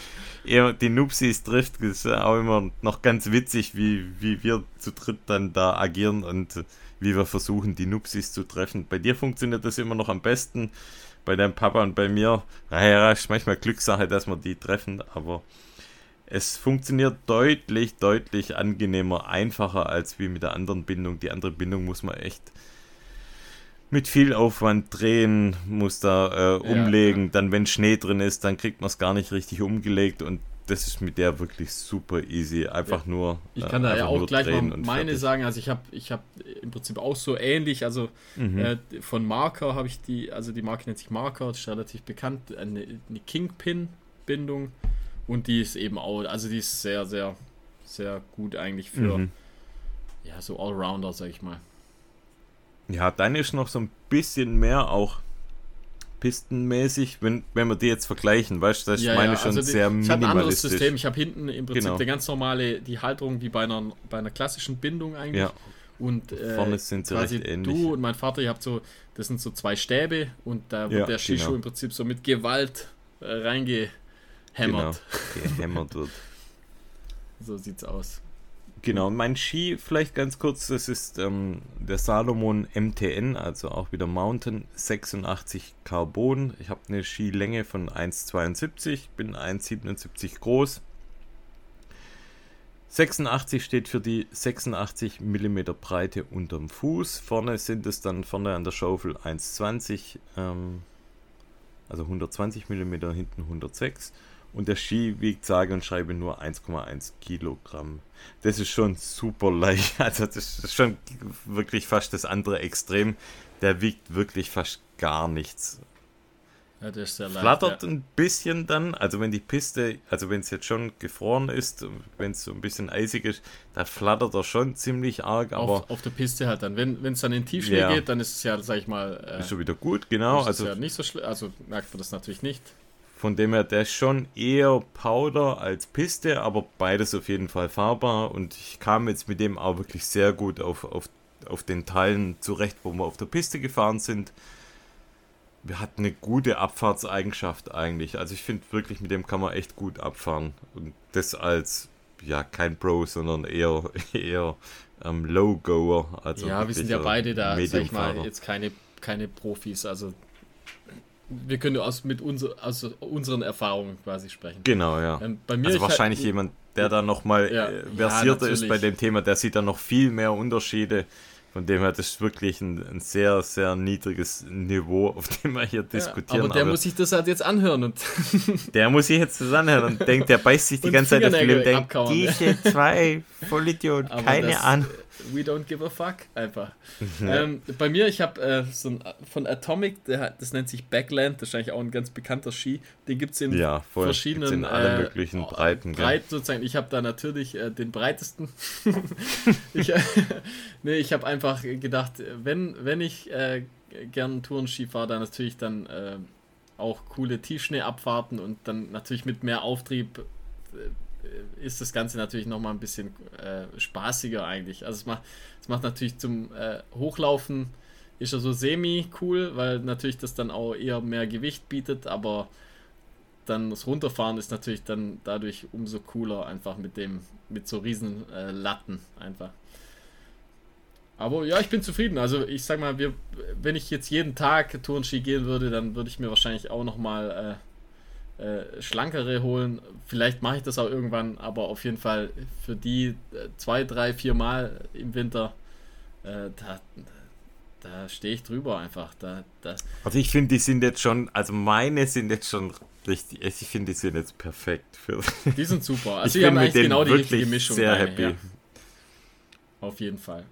die Nupsis trifft, ist auch immer noch ganz witzig, wie, wie wir zu dritt dann da agieren und wie wir versuchen, die Nupsis zu treffen. Bei dir funktioniert das immer noch am besten, bei deinem Papa und bei mir. Naja, ist manchmal Glückssache, dass wir die treffen, aber es funktioniert deutlich, deutlich angenehmer, einfacher als wie mit der anderen Bindung. Die andere Bindung muss man echt mit viel Aufwand drehen, muss da äh, umlegen. Ja, ja. Dann, wenn Schnee drin ist, dann kriegt man es gar nicht richtig umgelegt und das ist mit der wirklich super easy. Einfach ja. nur. Ich kann äh, da ja auch gleich mal meine fertig. sagen. Also ich habe ich hab im Prinzip auch so ähnlich. Also mhm. äh, von Marker habe ich die, also die Marke nennt sich Marker, ist relativ bekannt, eine, eine Kingpin-Bindung. Und die ist eben auch, also die ist sehr, sehr, sehr gut eigentlich für mhm. ja, so Allrounder, sag ich mal. Ja, dann ist noch so ein bisschen mehr auch pistenmäßig, wenn, wenn wir die jetzt vergleichen, weißt du, das ja, ich meine ja, schon also die, sehr minimalistisch. Ich habe ein anderes System, ich habe hinten im Prinzip genau. eine ganz normale, die Halterung wie bei einer, bei einer klassischen Bindung eigentlich. Ja. Und äh, Vorne sind sie quasi recht ähnlich. du und mein Vater, ihr habt so, das sind so zwei Stäbe und da wird Ja, der Skischuh genau. im Prinzip so mit Gewalt äh, reingehämmert. Genau, gehämmert wird. (laughs) So sieht's aus. Genau, mein Ski, vielleicht ganz kurz, das ist ähm, der Salomon MTN, also auch wieder Mountain 86 Carbon. Ich habe eine Skilänge von 1,72, bin 1,77 groß. 86 steht für die 86 mm Breite unterm Fuß. Vorne sind es dann vorne an der Schaufel 1,20, ähm, also 120 mm, hinten 106. Und der Ski wiegt sage und schreibe nur 1,1 Kilogramm. Das ist schon super leicht. (laughs) Also das ist schon wirklich fast das andere Extrem. Der wiegt wirklich fast gar nichts. Ja, der ist sehr leicht. Flattert ja. ein bisschen dann, also wenn die Piste, also wenn es jetzt schon gefroren ist, wenn es so ein bisschen eisig ist, da flattert er schon ziemlich arg, aber auf, auf der Piste halt dann. Wenn es dann in Tiefschnee Ja. geht, dann ist es ja, sag ich mal, äh, ist schon wieder gut, genau. Also ja nicht so schlimm. Also merkt man das natürlich nicht. Von dem her, der ist schon eher Powder als Piste, aber beides auf jeden Fall fahrbar. Und ich kam jetzt mit dem auch wirklich sehr gut auf, auf, auf den Teilen zurecht, wo wir auf der Piste gefahren sind. Wir hatten eine gute Abfahrtseigenschaft eigentlich. Also ich finde wirklich, mit dem kann man echt gut abfahren. Und das als, ja, kein Pro, sondern eher, (laughs) eher ähm, Low-Goer. Also ja, wir sind ja beide da, sag ich mal, jetzt keine, keine Profis. Also wir können aus, mit unser, aus unseren Erfahrungen quasi sprechen. Genau, ja. Ähm, bei mir Also halt- wahrscheinlich jemand, der da nochmal Ja, äh, ja, versierter ist natürlich. bei dem Thema, der sieht da noch viel mehr Unterschiede. Von dem her, das ist wirklich ein, ein sehr, sehr niedriges Niveau, (laughs) auf dem wir hier Ja, diskutieren. aber der muss sich das halt jetzt anhören und (laughs) der muss sich jetzt das anhören und denkt, der beißt sich die ganze Zeit auf die Lippen denkt, diese zwei Vollidioten, Aber keine das, Ahnung. Äh, We don't give a fuck, einfach. (laughs) Ähm, bei mir, ich habe äh, so ein von Atomic, der das nennt sich Backland, das ist eigentlich auch ein ganz bekannter Ski. Den gibt es in Ja, voll. verschiedenen in allen äh, möglichen oh, Breiten. Breit sozusagen. Ich habe da natürlich äh, den breitesten. (laughs) ich, äh, (laughs) nee, ich habe einfach gedacht, wenn, wenn ich äh, gern Tourenski fahre, dann natürlich dann äh, auch coole Tiefschneeabfahrten und dann natürlich mit mehr Auftrieb äh, ist das Ganze natürlich nochmal ein bisschen äh, spaßiger eigentlich. Also es macht, es macht natürlich zum äh, Hochlaufen ist er so semi cool, weil natürlich das dann auch eher mehr Gewicht bietet, aber dann das Runterfahren ist natürlich dann dadurch umso cooler, einfach mit dem, mit so riesen äh, Latten einfach. Aber ja, ich bin zufrieden. Also ich sag mal, wir, wenn ich jetzt jeden Tag Tourenski gehen würde, dann würde ich mir wahrscheinlich auch nochmal äh, schlankere holen. Vielleicht mache ich das auch irgendwann, aber auf jeden Fall für die äh, zwei, drei, vier Mal im Winter, äh, da, da stehe ich drüber einfach. Da, da, Also ich finde, die sind jetzt schon, also meine sind jetzt schon richtig, ich finde, die sind jetzt perfekt für. (laughs) die sind super. Also ich die bin haben mit eigentlich denen genau die wirklich richtige Mischung. sehr happy. ja. Auf jeden Fall.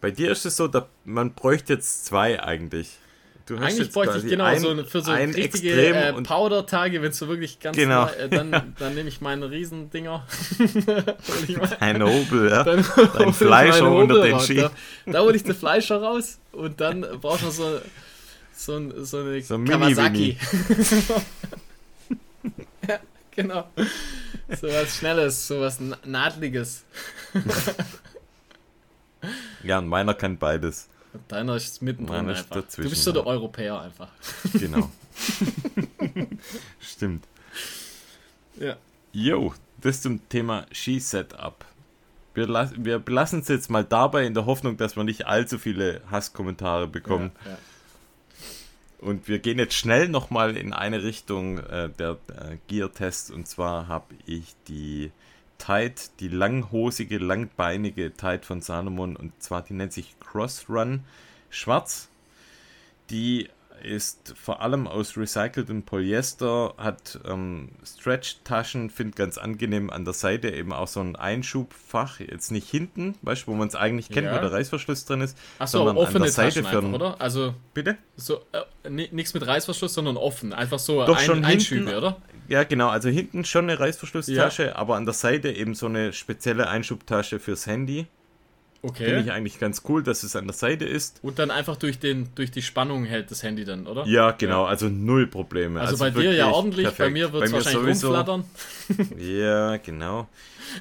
Bei dir ist es so, da, man bräuchte jetzt zwei eigentlich. Du hast Eigentlich bräuchte ich genau ein, so für so ein richtige äh, Powder-Tage, wenn es so wirklich ganz Genau. neu, äh, dann, (laughs) dann nehme ich meine Riesendinger. (laughs) Ein Hobel, ja. dann Dein Fleischer unter den. Ski. Da, da hole ich den Fleischer raus und dann braucht man so, so, ein, so eine So Kawasaki. (laughs) ja, genau. So was Schnelles, so was Na- Nadliges. Ja, und meiner kann beides. Deiner ist mittendrin Meiner einfach. dazwischen, du bist so der. Europäer einfach. (laughs) Genau. (laughs) Stimmt. Ja. Jo, das zum Thema Ski-Setup. Wir, las wir belassen es jetzt mal dabei in der Hoffnung, dass wir nicht allzu viele Hasskommentare bekommen. Ja, ja. Und wir gehen jetzt schnell nochmal in eine Richtung äh, der äh, Gear-Tests. Und zwar habe ich die Tide, die langhosige, langbeinige Tide von Salomon. Und zwar die nennt sich Cross Run Schwarz. Die ist vor allem aus recyceltem Polyester, hat ähm, Stretch-Taschen, finde ganz angenehm an der Seite eben auch so ein Einschubfach, jetzt nicht hinten, weißt du, wo man es eigentlich kennt, Ja. wo der Reißverschluss drin ist, Achso, sondern an offene der Seite Taschen einfach, ein, oder? Also Bitte? so äh, nichts mit Reißverschluss, sondern offen. Einfach so Doch, ein, schon Einschübe, hinten. oder? Ja, genau. Also hinten schon eine Reißverschlusstasche, aber an der Seite eben so eine spezielle Einschubtasche fürs Handy. Okay. Finde ich eigentlich ganz cool, dass es an der Seite ist. Und dann einfach durch, den, durch die Spannung hält das Handy dann, oder? Ja, genau, also null Probleme. Also, bei dir ja ordentlich, bei mir wird es wahrscheinlich sowieso. rumflattern. Ja, genau.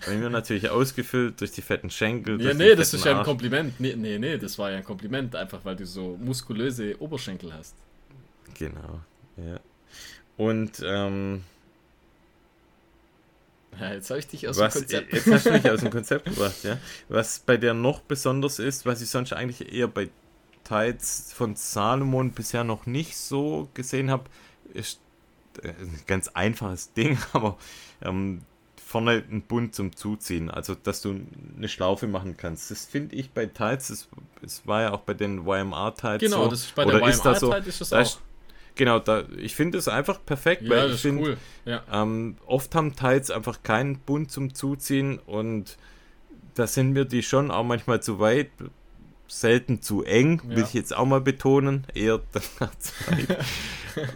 Bei mir natürlich ausgefüllt durch die fetten Schenkel. Ja, nee, das ist ja ein Arsch. Kompliment. Nee, nee, nee, das war ja ein Kompliment, einfach weil du so muskulöse Oberschenkel hast. Genau, ja. Und ähm, Ja, jetzt habe ich dich aus was, dem Konzept. jetzt hast du mich aus dem (laughs) Konzept gebracht, ja. Was bei der noch besonders ist, was ich sonst eigentlich eher bei Tides von Salomon bisher noch nicht so gesehen habe, ist äh, ein ganz einfaches (laughs) Ding, aber ähm, vorne ein Bund zum Zuziehen, also dass du eine Schlaufe machen kannst. Das finde ich bei Tides, das, das war ja auch bei den YMR-Tides Genau, so. das ist bei Oder der ist so, ist das da auch. ist- Genau, da, ich finde es einfach perfekt, ja, weil ich finde, cool. Ja. ähm, oft haben Tides einfach keinen Bund zum Zuziehen und da sind mir die schon auch manchmal zu weit, selten zu eng, will Ja. ich jetzt auch mal betonen, eher (laughs) zu weit.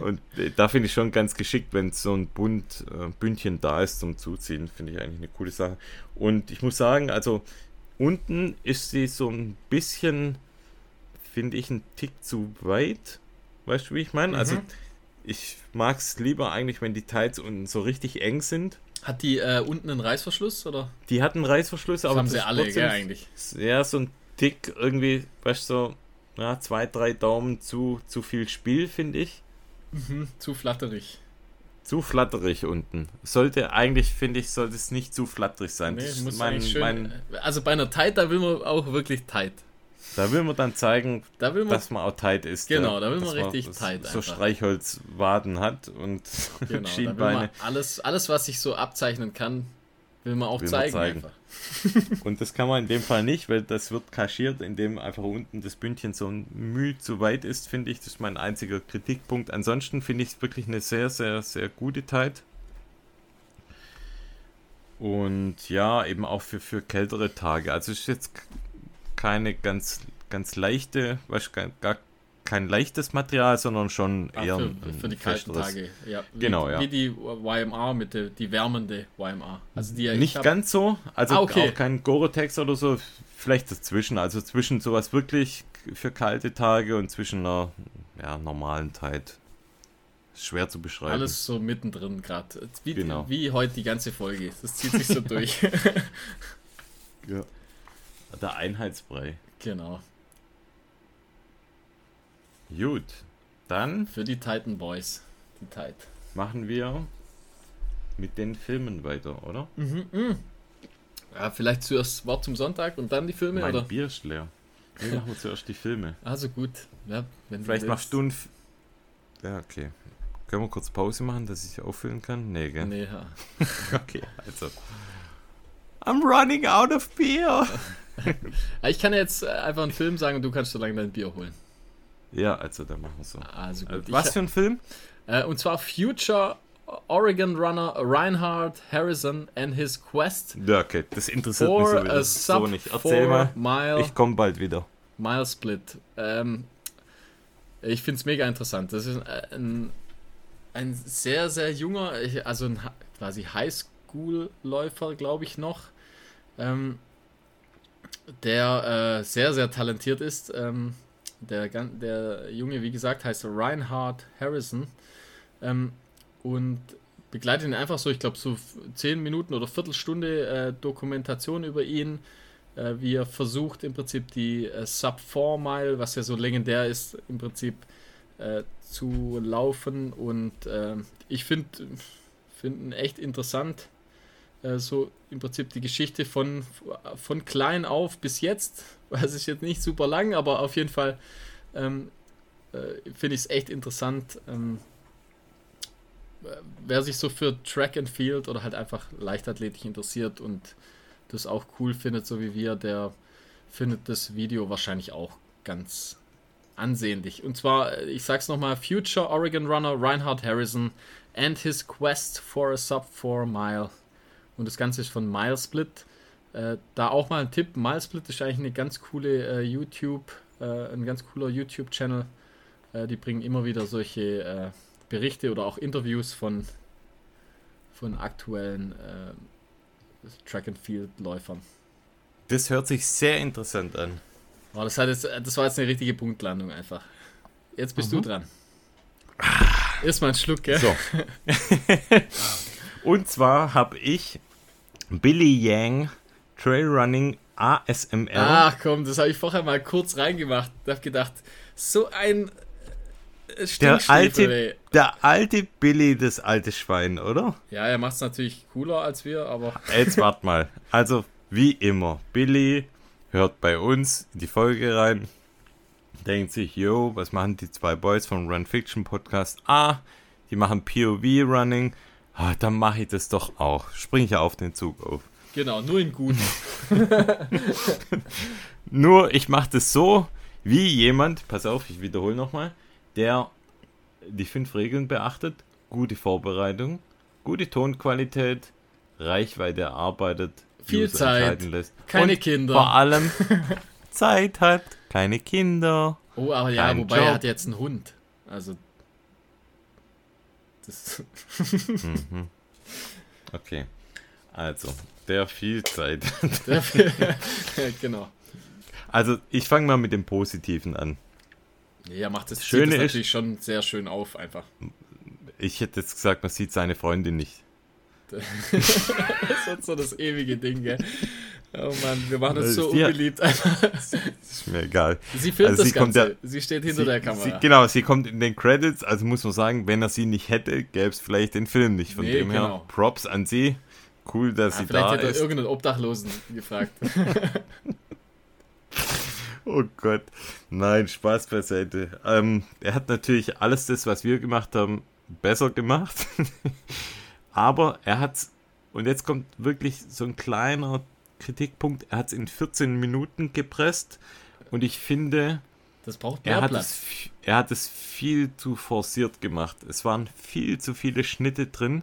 (laughs) und äh, da finde ich schon ganz geschickt, wenn so ein Bund, äh, Bündchen da ist zum Zuziehen, finde ich eigentlich eine coole Sache. Und ich muss sagen, also unten ist sie so ein bisschen, finde ich, ein Tick zu weit. Weißt du, wie ich meine? Also Mhm. ich mag es lieber eigentlich, wenn die Teils unten so richtig eng sind. Hat die äh, unten einen Reißverschluss oder? Die hatten Reißverschlüsse, Das aber haben sie alle, gell, eigentlich. Ja, so ein Tick irgendwie, weißt du, so, ja, zwei, drei Daumen zu, zu viel Spiel, finde ich. Mhm, zu flatterig. Zu flatterig unten. Sollte eigentlich, finde ich, sollte es nicht zu flatterig sein. Nee, muss mein, schön. mein, also bei einer Tight, da will man auch wirklich tight. Da will man dann zeigen, Da man dass man auch tight ist. Genau, da will man richtig das- tight So einfach. Streichholzwaden hat und (laughs) genau, man Schienbeine. alles, alles, was sich so abzeichnen kann, will man auch Will man zeigen. zeigen. Einfach. (laughs) Und das kann man in dem Fall nicht, weil das wird kaschiert, indem einfach unten das Bündchen so ein Mühe zu weit ist, finde ich. Das ist mein einziger Kritikpunkt. Ansonsten finde ich es wirklich eine sehr, sehr, sehr gute Tight. Und ja, eben auch für, für kältere Tage. Also es ist jetzt keine ganz, ganz leichte, weißt, gar, gar kein leichtes Material, sondern schon Ah, eher für, ein für die kalten. Tage. Ja, wie, Genau, ja. Wie die YMR mit der die wärmende YMR. Also die Nicht hab- ganz so, also Ah, okay. auch kein Gore-Tex oder so, vielleicht dazwischen, also zwischen sowas wirklich für kalte Tage und zwischen einer ja, normalen. Ist schwer zu beschreiben. Alles so mittendrin gerade. Wie, Genau. wie heute die ganze Folge. Das zieht sich so (laughs) durch. Ja. Der Einheitsbrei. genau. Gut, dann Für die Titan Boys. Die Tight. machen wir mit den Filmen weiter, oder? Mhm, mhm. Ja, vielleicht zuerst Wort zum Sonntag und dann die Filme, mein oder? Bier ist leer. Nee, machen wir zuerst die Filme. Also gut. Ja, wenn Vielleicht machst du ein... F ja, okay. Können wir kurz Pause machen, dass ich auffüllen kann? Nee, gell? Nee, ja. (laughs) Okay, also. I'm running out of beer. (laughs) (laughs) Ich kann jetzt äh, einfach einen Film sagen und du kannst so lange dein Bier holen. Ja, also dann machen wir so. Also gut. Äh, Was ich, für ein Film? äh, und zwar Future Oregon Runner Reinhard Harrison and his quest Ja, okay, das interessiert mich sowieso so nicht. Erzähl mal. mile, Ich komme bald wieder. mile split. Ähm, ich finde es mega interessant. Das ist ein, ein sehr, sehr junger, also ein quasi Highschool-Läufer, glaube ich noch, ähm, der äh, sehr, sehr talentiert ist. Ähm, der, der Junge, wie gesagt, heißt Reinhard Harrison. Ähm, und begleitet ihn einfach so, ich glaube, so 10 Minuten oder Viertelstunde äh, Dokumentation über ihn, äh, wie er versucht im Prinzip die äh, Sub 4 Mile, was ja so legendär ist, im Prinzip äh, zu laufen. Und äh, ich finde find ihn echt interessant, äh, so im Prinzip die Geschichte von, von klein auf bis jetzt, (laughs) es ist jetzt nicht super lang, aber auf jeden Fall ähm, äh, finde ich es echt interessant, ähm, äh, wer sich so für Track and Field oder halt einfach Leichtathletik interessiert und das auch cool findet, so wie wir, der findet das Video wahrscheinlich auch ganz ansehnlich. Und zwar, äh, ich sag's nochmal, Future Oregon Runner Reinhard Harrison and his quest for a sub 4 mile. Und das Ganze ist von Milesplit. Äh, da auch mal ein Tipp, Milesplit ist eigentlich eine ganz coole äh, YouTube, äh, ein ganz cooler YouTube-Channel. Äh, die bringen immer wieder solche äh, Berichte oder auch Interviews von, von aktuellen Track and Field Läufern. Das hört sich sehr interessant an. Oh, das, jetzt, das war jetzt eine richtige Punktlandung einfach. Jetzt bist mhm. du dran. Erstmal ein Schluck, gell? So. (laughs) Und zwar habe ich Billy Yang Trailrunning ASMR. Ach komm, das habe ich vorher mal kurz reingemacht. Ich habe gedacht, so ein äh, der alte, der alte Billy, das alte Schwein, oder? Ja, er macht es natürlich cooler als wir, aber. (laughs) Jetzt wart mal. Also, wie immer, Billy hört bei uns in die Folge rein, denkt sich, yo, was machen die zwei Boys vom Run Fiction Podcast? Ah, die machen POV Running. Ah, dann mache ich das doch auch. Spring ich auf den Zug auf. Genau, nur in gut. (laughs) nur, ich mache das so, wie jemand, pass auf, ich wiederhole nochmal, der die fünf Regeln beachtet, gute Vorbereitung, gute Tonqualität, Reichweite erarbeitet, viel User Zeit, lässt. keine und Kinder. Vor allem (laughs) Zeit hat, keine Kinder. Oh, aber ja, wobei Job. er hat jetzt einen Hund. Also. Das. mhm. Okay. Also, der viel Zeit. Der viel, (laughs) genau. Also, ich fange mal mit dem Positiven an. Ja, macht das, Schöne das natürlich ist, schon sehr schön auf, einfach. Ich hätte jetzt gesagt, man sieht seine Freundin nicht. (laughs) das ist so das ewige Ding, gell? Oh Mann, wir machen das so ja, unbeliebt. ist mir egal. Sie filmt also das Ganze. Ja, sie steht hinter sie, der Kamera. Sie, genau, sie kommt in den Credits. Also muss man sagen, wenn er sie nicht hätte, gäbe es vielleicht den Film nicht. Von nee, dem genau. her, Props an sie. Cool, dass ja, sie da ist. Vielleicht hätte er irgendeinen Obdachlosen gefragt. (laughs) oh Gott. Nein, Spaß beiseite. Ähm, er hat natürlich alles das, was wir gemacht haben, besser gemacht. (laughs) Aber er hat und jetzt kommt wirklich so ein kleiner Kritikpunkt, er hat es in 14 Minuten gepresst und ich finde, das braucht mehr er hat, Platz. Es, er hat es viel zu forciert gemacht. Es waren viel zu viele Schnitte drin.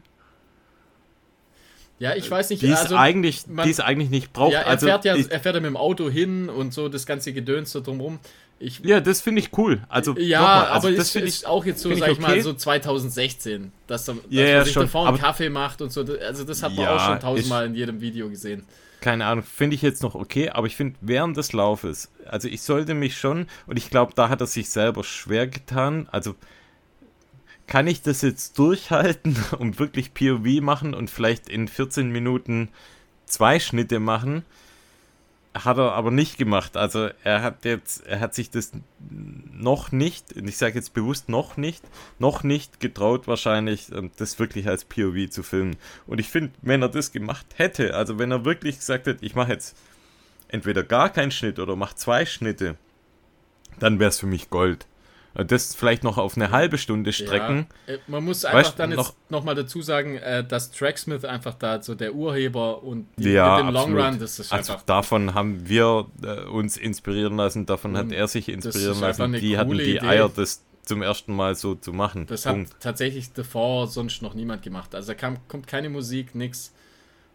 Ja, ich weiß nicht, die also, eigentlich, man, die es eigentlich nicht braucht. Ja, er, also, fährt ja, ich, er fährt ja mit dem Auto hin und so das ganze Gedöns so drumherum. Ich, ja, das finde ich cool. Also, ja, mal, also aber das ist, ist auch jetzt so, sag ich okay. mal, so 2016, dass, dass yeah, man sich davor einen Kaffee macht und so. Also, das hat man ja, auch schon tausendmal in jedem Video gesehen. Keine Ahnung, finde ich jetzt noch okay, aber ich finde, während des Laufes, also ich sollte mich schon, und ich glaube, da hat er sich selber schwer getan. Also, kann ich das jetzt durchhalten (laughs) und wirklich POV machen und vielleicht in 14 Minuten zwei Schnitte machen? Hat er aber nicht gemacht. Also er hat jetzt, er hat sich das noch nicht, und ich sage jetzt bewusst noch nicht, noch nicht getraut wahrscheinlich, ähm, das wirklich als POV zu filmen. Und ich finde, wenn er das gemacht hätte, also wenn er wirklich gesagt hätte, ich mache jetzt entweder gar keinen Schnitt oder mache zwei Schnitte, dann wäre es für mich Gold. Das vielleicht noch auf eine halbe Stunde strecken. Ja, äh, man muss einfach weißt, dann jetzt nochmal dazu sagen, äh, dass Tracksmith einfach da so der Urheber und die, ja, mit dem Long Run, das ist also einfach. Davon haben wir äh, uns inspirieren lassen, davon hat er sich inspirieren lassen. Die hatten die Idee. Eier, das zum ersten Mal so zu machen. Das Punkt. hat tatsächlich davor sonst noch niemand gemacht. Also da kam, kommt keine Musik, nichts.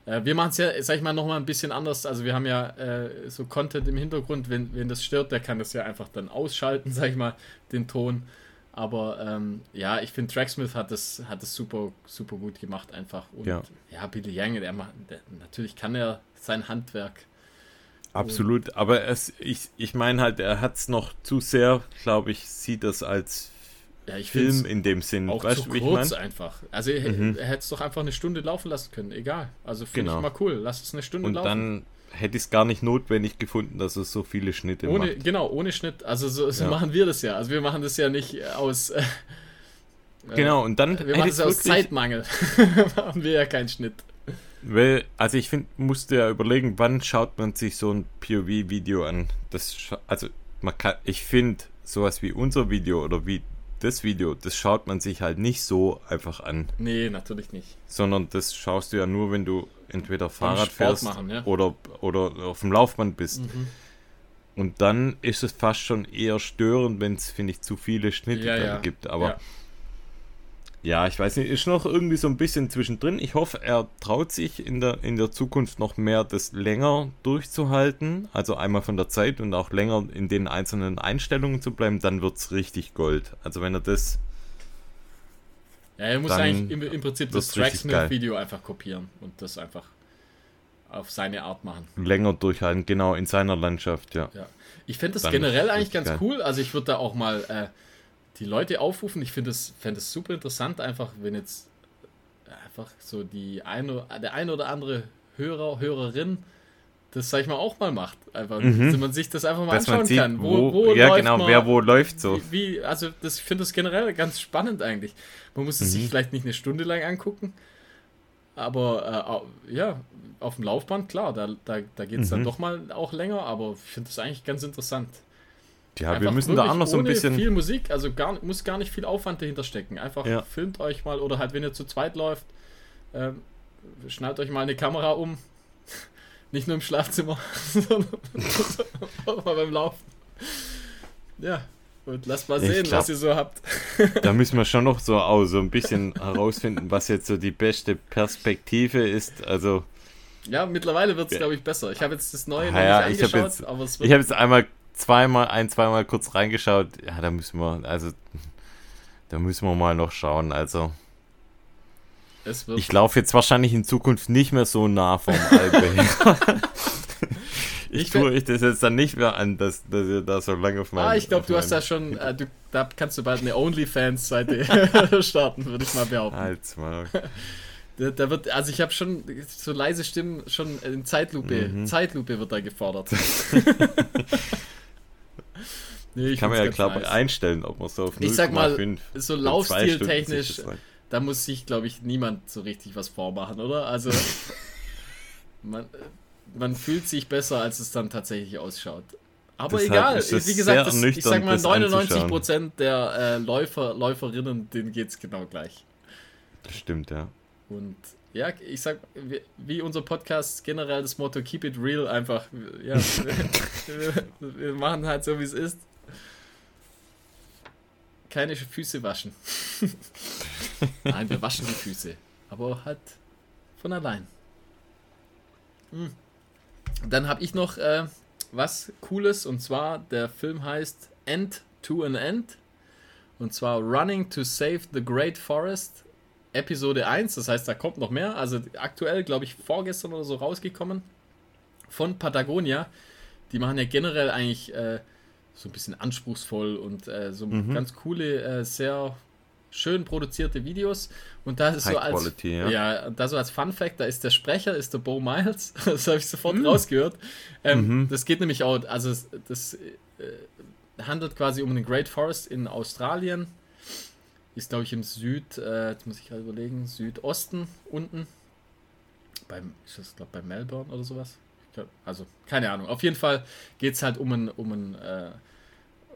Äh, wir machen es ja, sag ich mal, nochmal ein bisschen anders. Also wir haben ja äh, so Content im Hintergrund, wenn, wenn das stört, der kann das ja einfach dann ausschalten, (laughs) sag ich mal, den Ton. Aber ähm, ja, ich finde, Tracksmith hat das, hat das super, super gut gemacht einfach. Und ja, ja Billy Young, der macht, der, natürlich kann er sein Handwerk. Absolut, aber es, ich, ich meine halt, er hat es noch zu sehr, glaube ich, sieht das als ja, ich Film in dem Sinn. Auch weißt, zu kurz ich mein? einfach. Also er, mhm. hätte es doch einfach eine Stunde laufen lassen können. Egal. Also finde genau. ich mal cool. Lass es eine Stunde Und laufen. Und dann hätte ich es gar nicht notwendig gefunden, dass es so viele Schnitte ohne, macht. Genau, ohne Schnitt. Also so, so ja. machen wir das ja. Also wir machen das ja nicht aus... (laughs) Äh, genau, und dann... Wir machen es aus Zeitmangel. (laughs) machen wir ja keinen Schnitt. Weil, also ich finde, musste ja überlegen, wann schaut man sich so ein POV-Video an. Das, also man kann, ich finde, sowas wie unser Video oder wie das Video, das schaut man sich halt nicht so einfach an. Nee, natürlich nicht. Sondern das schaust du ja nur, wenn du entweder Fahrrad fährst machen, ja. oder, oder auf dem Laufband bist. Mhm. Und dann ist es fast schon eher störend, wenn es, finde ich, zu viele Schnitte ja, ja. gibt. Aber ja. Ich weiß nicht, ist noch irgendwie so ein bisschen zwischendrin. Ich hoffe, er traut sich in der, in der Zukunft noch mehr, das länger durchzuhalten. Also einmal von der Zeit und auch länger in den einzelnen Einstellungen zu bleiben, dann wird es richtig Gold. Also wenn er das. Ja, er muss eigentlich im, im Prinzip das Tracksmith-Video einfach kopieren und das einfach auf seine Art machen. Länger durchhalten, genau, in seiner Landschaft, ja. ja. Ich finde das Dann generell eigentlich ganz geil. cool. Also ich würde da auch mal äh, die Leute aufrufen. Ich finde es fände es super interessant, einfach wenn jetzt einfach so die eine, der eine oder andere Hörer, Hörerin das, sag ich mal, auch mal macht. Einfach, Mhm. dass man sich das einfach mal Dass anschauen sieht, kann. wo, ja läuft genau, man, wer wo läuft so. Wie, wie, also das, ich finde das generell ganz spannend eigentlich. Man muss es Mhm. sich vielleicht nicht eine Stunde lang angucken, aber äh, ja, auf dem Laufband, klar, da, da, da geht es dann Mhm. doch mal auch länger, aber ich finde das eigentlich ganz interessant. Ja, wir Einfach müssen da auch noch so ein bisschen. viel Musik, also gar, muss gar nicht viel Aufwand dahinter stecken. Einfach Ja. filmt euch mal oder halt, wenn ihr zu zweit läuft, ähm, schnallt euch mal eine Kamera um. (laughs) Nicht nur im Schlafzimmer, (laughs) sondern auch mal beim Laufen. Ja, und lasst mal sehen, glaub- was ihr so habt. Da (laughs) müssen wir schon noch so, auch so ein bisschen herausfinden, was jetzt so die beste Perspektive ist. Also, Ja, mittlerweile wird es, glaube ich, besser. Ich habe jetzt das Neue Ah noch ja, angeschaut, jetzt- aber es wird ich habe jetzt einmal zweimal, ein, zweimal kurz reingeschaut. Ja, da müssen wir, also, da müssen wir mal noch schauen. Also, es wird ich laufe jetzt wahrscheinlich in Zukunft nicht mehr so nah vom her. (laughs) Ich Ich tue ich das jetzt dann nicht mehr an, dass, dass ihr da so lange auf meinem Ah, ich glaube, du hast da schon, äh, du, da kannst du bald eine OnlyFans-Seite (laughs) starten, würde ich mal behaupten. Halt's mal. (laughs) Da, da wird, also ich habe schon so leise Stimmen, schon in Zeitlupe, Mhm. Zeitlupe wird da gefordert. Nee, ich Kann man ja klar nice. einstellen, ob man so auf 0,5 Ich sag mal, so in zwei Stunden Laufstil-technisch, da muss sich, glaube ich, niemand so richtig was vormachen, oder? Also, (laughs) man, man fühlt sich besser, als es dann tatsächlich ausschaut. Aber Deshalb egal, wie gesagt, das, ich sag mal, das 99% der äh, Läufer, Läuferinnen, denen geht es genau gleich. Das stimmt, ja. Und ja, ich sag, wie, wie unser Podcast generell das Motto Keep it real einfach, ja, (laughs) wir, wir machen halt so, wie es ist. Keine Füße waschen. (laughs) Nein, wir waschen die Füße. Aber halt von allein. Hm. Dann habe ich noch äh, was Cooles und zwar der Film heißt End to an End. Und zwar Running to Save the Great Forest. Episode 1, das heißt, da kommt noch mehr. Also aktuell, glaube ich, vorgestern oder so rausgekommen. Von Patagonia. Die machen ja generell eigentlich äh, so ein bisschen anspruchsvoll und äh, so Mhm. ganz coole, äh, sehr schön produzierte Videos. Und da ist so als Quality, ja. ja, da so als Fun Fact, da ist der Sprecher, ist der Bo Miles. (laughs) Das habe ich sofort rausgehört. Ähm, Mhm. Das geht nämlich auch, also das äh, handelt quasi um den Great Forest in Australien. Ist, glaube ich, im Süd, äh, jetzt muss ich gerade überlegen, Südosten unten. Beim, ist das, glaube bei Melbourne oder sowas? Also, keine Ahnung. Auf jeden Fall geht es halt um einen, um einen, äh,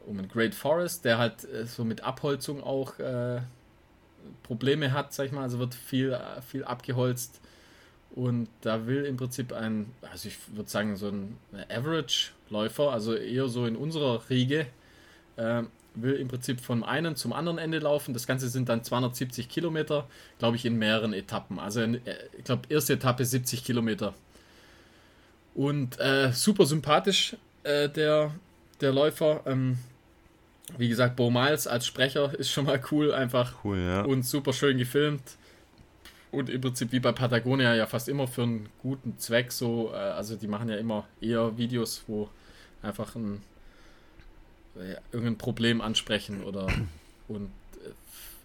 um einen Great Forest, der halt äh, so mit Abholzung auch äh, Probleme hat, sag ich mal. Also wird viel, viel abgeholzt. Und da will im Prinzip ein, also ich würde sagen, so ein Average-Läufer, also eher so in unserer Riege, ähm, will im Prinzip vom einen zum anderen Ende laufen. Das Ganze sind dann 270 Kilometer, glaube ich, in mehreren Etappen. Also in, äh, ich glaube, erste Etappe 70 Kilometer. Und äh, super sympathisch, äh, der, der Läufer. Ähm, wie gesagt, Bo Miles als Sprecher ist schon mal cool, einfach Cool, ja. und super schön gefilmt. Und im Prinzip wie bei Patagonia ja fast immer für einen guten Zweck so. Äh, also die machen ja immer eher Videos, wo einfach ein äh, irgendein Problem ansprechen oder (clears throat) und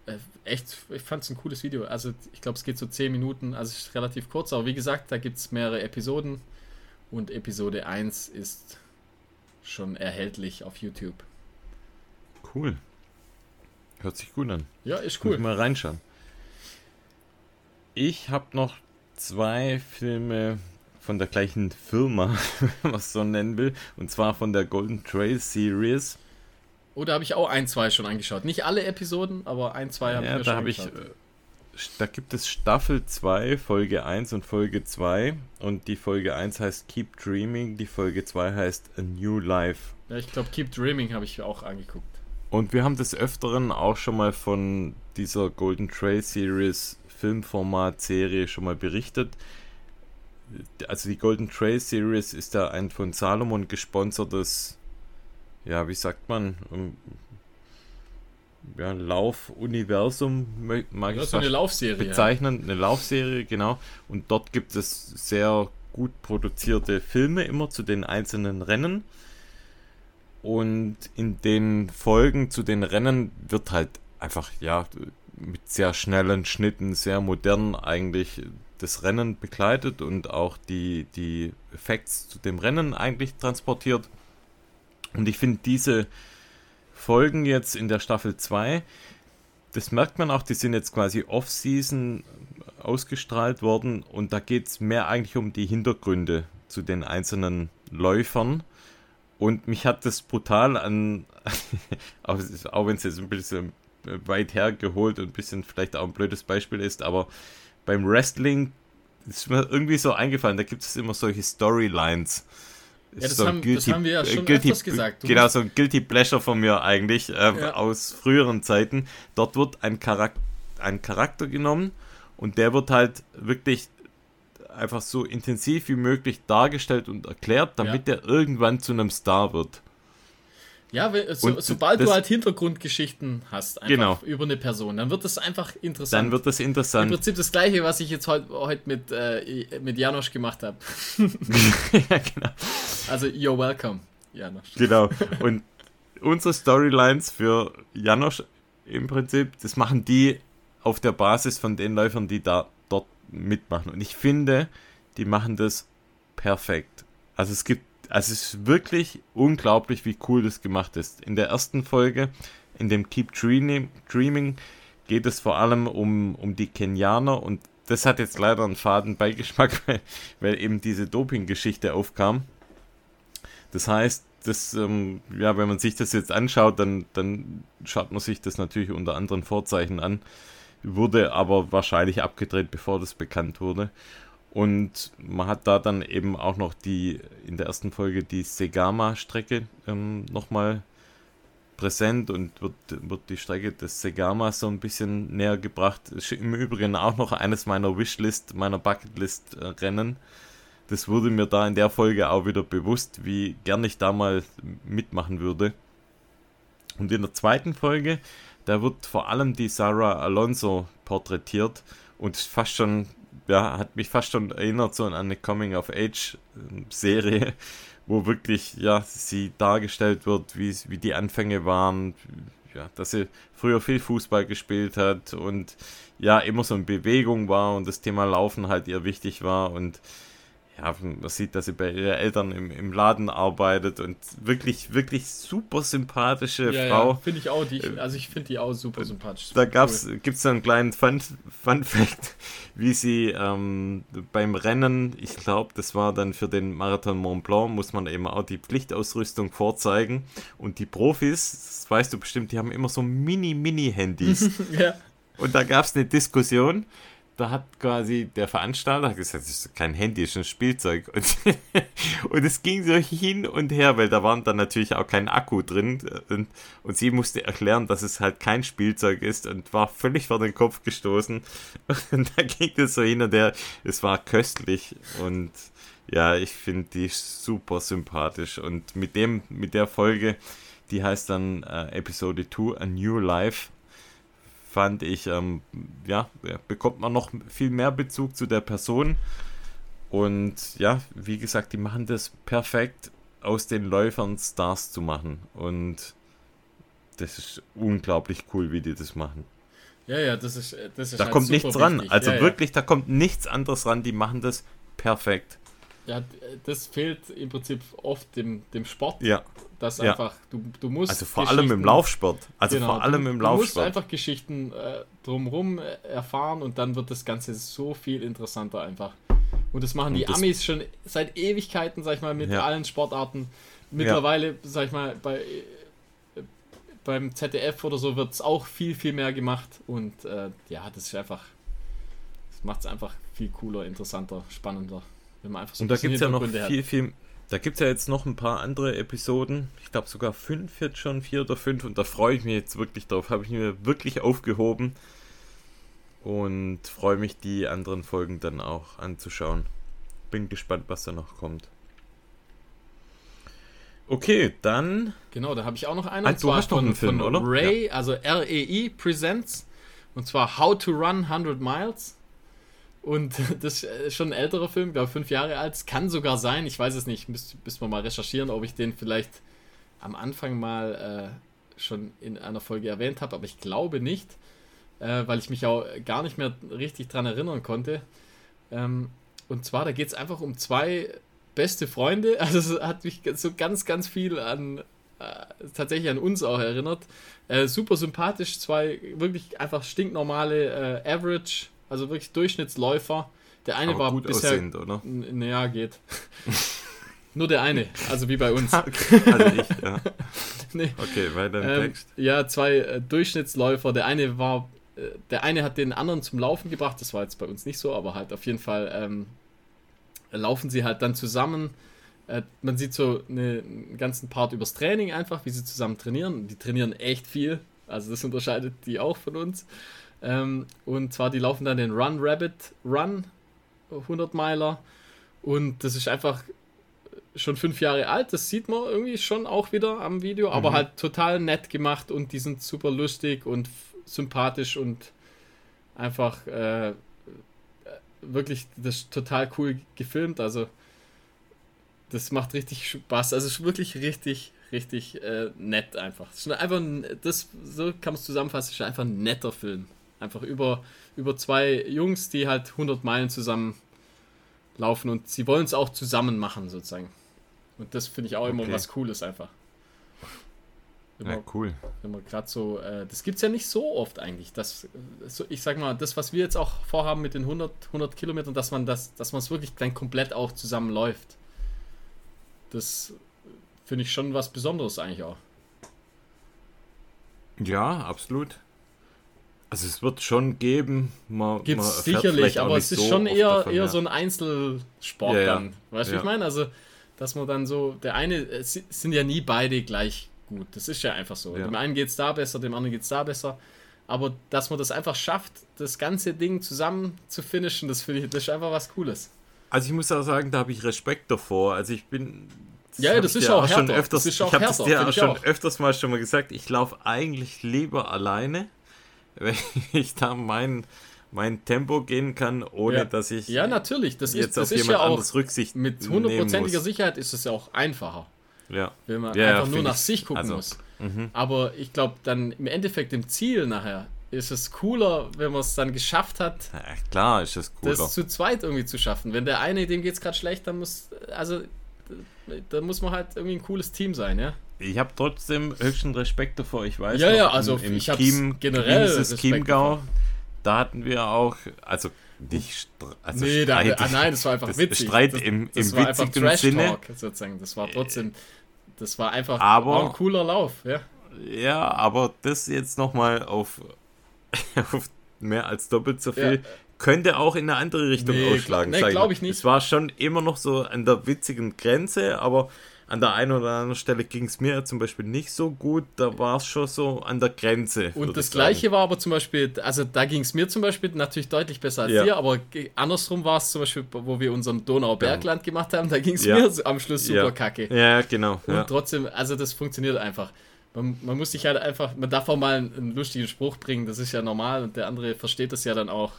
äh, äh, echt, ich fand es ein cooles Video. Also ich glaube, es geht so 10 Minuten, also es ist relativ kurz, aber wie gesagt, da gibt es mehrere Episoden und Episode 1 ist schon erhältlich auf YouTube. Cool. Hört sich gut an. Ja, ist Cool. mal reinschauen. Ich habe noch zwei Filme von der gleichen Firma, (laughs) wenn man es so nennen will. Und zwar von der Golden Trail Series. Oh, da habe ich auch ein, zwei schon angeschaut. Nicht alle Episoden, aber ein, zwei habe ich Ja, mir da schon ich. angeschaut. äh, Da gibt es Staffel 2, Folge 1 und Folge 2. Und die Folge 1 heißt Keep Dreaming, die Folge 2 heißt A New Life. Ja, ich glaube, Keep Dreaming habe ich auch angeguckt. Und wir haben des Öfteren auch schon mal von dieser Golden Trail Series Filmformat Serie schon mal berichtet. Also die Golden Trail Series ist da ein von Salomon gesponsertes, ja, wie sagt man, ähm, ja, Laufuniversum, mag Ja, ich so eine Laufserie. bezeichnen, eine Laufserie, genau. Und dort gibt es sehr gut produzierte Filme immer zu den einzelnen Rennen. Und in den Folgen zu den Rennen wird halt einfach, ja, mit sehr schnellen Schnitten, sehr modern eigentlich das Rennen begleitet und auch die, die Effekte zu dem Rennen eigentlich transportiert. Und ich finde diese Folgen jetzt in der Staffel 2, das merkt man auch, die sind jetzt quasi off-season ausgestrahlt worden und da geht es mehr eigentlich um die Hintergründe zu den einzelnen Läufern. Und mich hat das brutal an, (laughs) auch, wenn es jetzt ein bisschen weit hergeholt und ein bisschen vielleicht auch ein blödes Beispiel ist, aber beim Wrestling ist mir irgendwie so eingefallen, da gibt es immer solche Storylines. Ja, das, so haben, guilty, das, haben, wir ja schon guilty, öfters gesagt. Du genau, so ein Guilty Pleasure von mir eigentlich äh, ja. aus früheren Zeiten. Dort wird ein Charakter, ein Charakter genommen und der wird halt wirklich einfach so intensiv wie möglich dargestellt und erklärt, damit ja. er irgendwann zu einem Star wird. Ja, so, sobald du halt Hintergrundgeschichten hast, genau. über eine Person, dann wird das einfach interessant. Dann wird das interessant. Im Prinzip das gleiche, was ich jetzt heute heut mit, äh, mit Janosch gemacht habe. (laughs) ja, genau. Also, you're welcome, Janosch. Genau. (laughs) Und unsere Storylines für Janosch im Prinzip, das machen die auf der Basis von den Läufern, die da dort mitmachen. Und ich finde, die machen das perfekt. Also es gibt also es ist wirklich unglaublich, wie cool das gemacht ist. In der ersten Folge, in dem Keep Dreaming, geht es vor allem um, um die Kenianer und das hat jetzt leider einen faden Beigeschmack, (laughs) weil, weil eben diese Doping-Geschichte aufkam. Das heißt, das, ähm, ja, wenn man sich das jetzt anschaut, dann, dann schaut man sich das natürlich unter anderen Vorzeichen an. Wurde aber wahrscheinlich abgedreht, bevor das bekannt wurde. Und man hat da dann eben auch noch die, in der ersten Folge die Segama-Strecke ähm, nochmal präsent und wird, wird die Strecke des Segama so ein bisschen näher gebracht. Ist im Übrigen auch noch eines meiner Wishlist, meiner Bucketlist-Rennen. Das wurde mir da in der Folge auch wieder bewusst, wie gern ich da mal mitmachen würde. Und in der zweiten Folge, da wird vor allem die Sarah Alonso porträtiert und fast schon ja, hat mich fast schon erinnert so an eine Coming-of-Age-Serie, wo wirklich, ja, sie dargestellt wird, wie, wie die Anfänge waren, ja, dass sie früher viel Fußball gespielt hat und ja, immer so in Bewegung war und das Thema Laufen halt ihr wichtig war und ja, man sieht, dass sie bei ihren Eltern im, im Laden arbeitet und wirklich, wirklich super sympathische ja, Frau. Ja, finde ich auch. Die, also ich finde die auch super sympathisch. Da cool. gibt es einen kleinen Fun, Fun Fact, wie sie ähm, beim Rennen, ich glaube, das war dann für den Marathon Mont Blanc, muss man eben auch die Pflichtausrüstung vorzeigen. Und die Profis, das weißt du bestimmt, die haben immer so Mini-Mini-Handys. (laughs) ja. Und da gab es eine Diskussion da hat quasi der Veranstalter gesagt, das ist kein Handy, das ist ein Spielzeug. Und, (laughs) und es ging so hin und her, weil da waren dann natürlich auch kein Akku drin. Und, und sie musste erklären, dass es halt kein Spielzeug ist und war völlig vor den Kopf gestoßen. (laughs) Und da ging es so hin und her. Es war köstlich und ja, ich finde die super sympathisch. Und mit dem, mit der Folge, die heißt dann äh, Episode 2, A New Life, fand ich, ähm, ja, bekommt man noch viel mehr Bezug zu der Person. Und ja, wie gesagt, die machen das perfekt, aus den Läufern Stars zu machen. Und das ist unglaublich cool, wie die das machen. Ja, ja, das ist. Das ist da halt kommt nichts ran. Wichtig. Also ja, wirklich, ja. da kommt nichts anderes ran. Die machen das perfekt. Ja, das fehlt im Prinzip oft dem, dem Sport. Ja. Das ja. einfach, du, du musst. Also vor allem im Laufsport. Also genau, vor allem im du, Laufsport. Du musst einfach Geschichten äh, drumherum äh, erfahren und dann wird das Ganze so viel interessanter einfach. Und das machen und die das Amis schon seit Ewigkeiten, sag ich mal, mit ja. allen Sportarten. Mittlerweile, ja. sag ich mal, bei, äh, beim ZDF oder so wird es auch viel, viel mehr gemacht. Und äh, ja, das ist einfach, das macht es einfach viel cooler, interessanter, spannender. Wenn man einfach so und da gibt es ja noch viel, viel, da gibt es ja jetzt noch ein paar andere Episoden. Ich glaube sogar fünf jetzt schon, vier oder fünf. Und da freue ich mich jetzt wirklich drauf. Habe ich mir wirklich aufgehoben. Und freue mich, die anderen Folgen dann auch anzuschauen. Bin gespannt, was da noch kommt. Okay, dann. Genau, da habe ich auch noch einen. Ah, du hast von, noch einen Film, oder? Ray, ja. also R-E-I Presents. Und zwar How to Run 100 Miles. Und (laughs) das ist schon ein älterer Film, glaube fünf Jahre alt. Es kann sogar sein, ich weiß es nicht, müssen wir mal recherchieren, ob ich den vielleicht am Anfang mal äh, schon in einer Folge erwähnt habe, aber ich glaube nicht, äh, weil ich mich auch gar nicht mehr richtig dran erinnern konnte. Ähm, und zwar, da geht es einfach um zwei beste Freunde. (laughs) Also es hat mich so ganz, ganz viel an äh, tatsächlich an uns auch erinnert. Äh, super sympathisch, zwei wirklich einfach stinknormale äh, Average, also wirklich Durchschnittsläufer. Der eine Aber war gut bisher. Aussehend, oder? Naja, geht. (laughs) Nur der eine, also wie bei uns. (laughs) also ich, ja. (laughs) nee. Okay, weiter im ähm, Text. Ja, zwei äh, Durchschnittsläufer. Der eine war, äh, der eine hat den anderen zum Laufen gebracht. Das war jetzt bei uns nicht so, aber halt auf jeden Fall ähm, laufen sie halt dann zusammen. Äh, man sieht so eine, einen ganzen Part übers Training einfach, wie sie zusammen trainieren. Die trainieren echt viel. Also das unterscheidet die auch von uns. Ähm, und zwar, die laufen dann den Run Rabbit Run, 100 Miler. Und das ist einfach schon fünf Jahre alt, das sieht man irgendwie schon auch wieder am Video, aber mhm. halt total nett gemacht und die sind super lustig und sympathisch und einfach äh, wirklich das total cool gefilmt. Also das macht richtig Spaß. Also es ist wirklich richtig, richtig äh, nett einfach. Einfach das so kann man es zusammenfassen. Es ist einfach ein netter Film. Einfach über über zwei Jungs, die halt 100 Meilen zusammen laufen und sie wollen es auch zusammen machen sozusagen. Und das finde ich auch immer was Cooles einfach. Immer, ja, cool. Immer gerade so, äh, das gibt es ja nicht so oft eigentlich. Dass, so, ich sag mal, das, was wir jetzt auch vorhaben mit den 100, 100 Kilometern, dass man das, dass man es wirklich dann komplett auch zusammenläuft. Das finde ich schon was Besonderes eigentlich auch. Ja, absolut. Also es wird schon geben. Gibt es sicherlich, aber es ist so schon eher, davon, eher ja. so ein Einzelsport ja, dann. Weißt du, ja. ich meine? Also dass man dann so, der eine, es sind ja nie beide gleich gut. Das ist ja einfach so. Dem einen geht es da besser, dem anderen geht es da besser. Aber dass man das einfach schafft, das ganze Ding zusammen zu finishen, das finde ich, das ist einfach was Cooles. Also ich muss auch sagen, da habe ich Respekt davor. Also ich bin. Das ja, das ist auch, schon öfters, das ist auch Ich habe es dir auch schon auch. öfters mal schon mal gesagt, ich laufe eigentlich lieber alleine, wenn (laughs) ich da meinen mein Tempo gehen kann, ohne ja. dass ich ja natürlich das jetzt ist, das auf ist jemand ja anderes Rücksicht mit hundertprozentiger Sicherheit ist es ja auch einfacher. Ja. Wenn man ja, einfach nur nach sich gucken also, muss. Mhm. Aber ich glaube, dann im Endeffekt im Ziel nachher ist es cooler, wenn man es dann geschafft hat. Ja, klar, ist es cooler. Das zu zweit irgendwie zu schaffen. Wenn der eine, dem geht es gerade schlecht, dann muss, also, da muss man halt irgendwie ein cooles Team sein, ja. Ich habe trotzdem höchsten Respekt davor. Ich weiß, ja, noch, ja, also im, im ich Chiem, generell Respekt Chiemgau, da hatten wir auch, also nicht also nee, da, ah, nein, das war einfach das witzig. Streit im, das, im witzigen Sinne. sozusagen. Das war trotzdem, das war einfach aber, war ein cooler Lauf, ja. Ja, aber das jetzt nochmal auf, (laughs) auf mehr als doppelt so viel. Ja. Könnte auch in eine andere Richtung nee, ausschlagen. Nee, glaube ich nicht. Es war schon immer noch so an der witzigen Grenze, aber an der einen oder anderen Stelle ging es mir zum Beispiel nicht so gut. Da war es schon so an der Grenze. Und das Gleiche war aber zum Beispiel, also da ging es mir zum Beispiel natürlich deutlich besser als ja. dir, aber andersrum war es zum Beispiel, wo wir unseren Donaubergland gemacht haben, da ging es ja. mir am Schluss super ja. kacke. Ja, genau. Und trotzdem, also das funktioniert einfach. Man, man, muss sich halt einfach, man darf auch mal einen, einen lustigen Spruch bringen, das ist ja normal und der andere versteht das ja dann auch.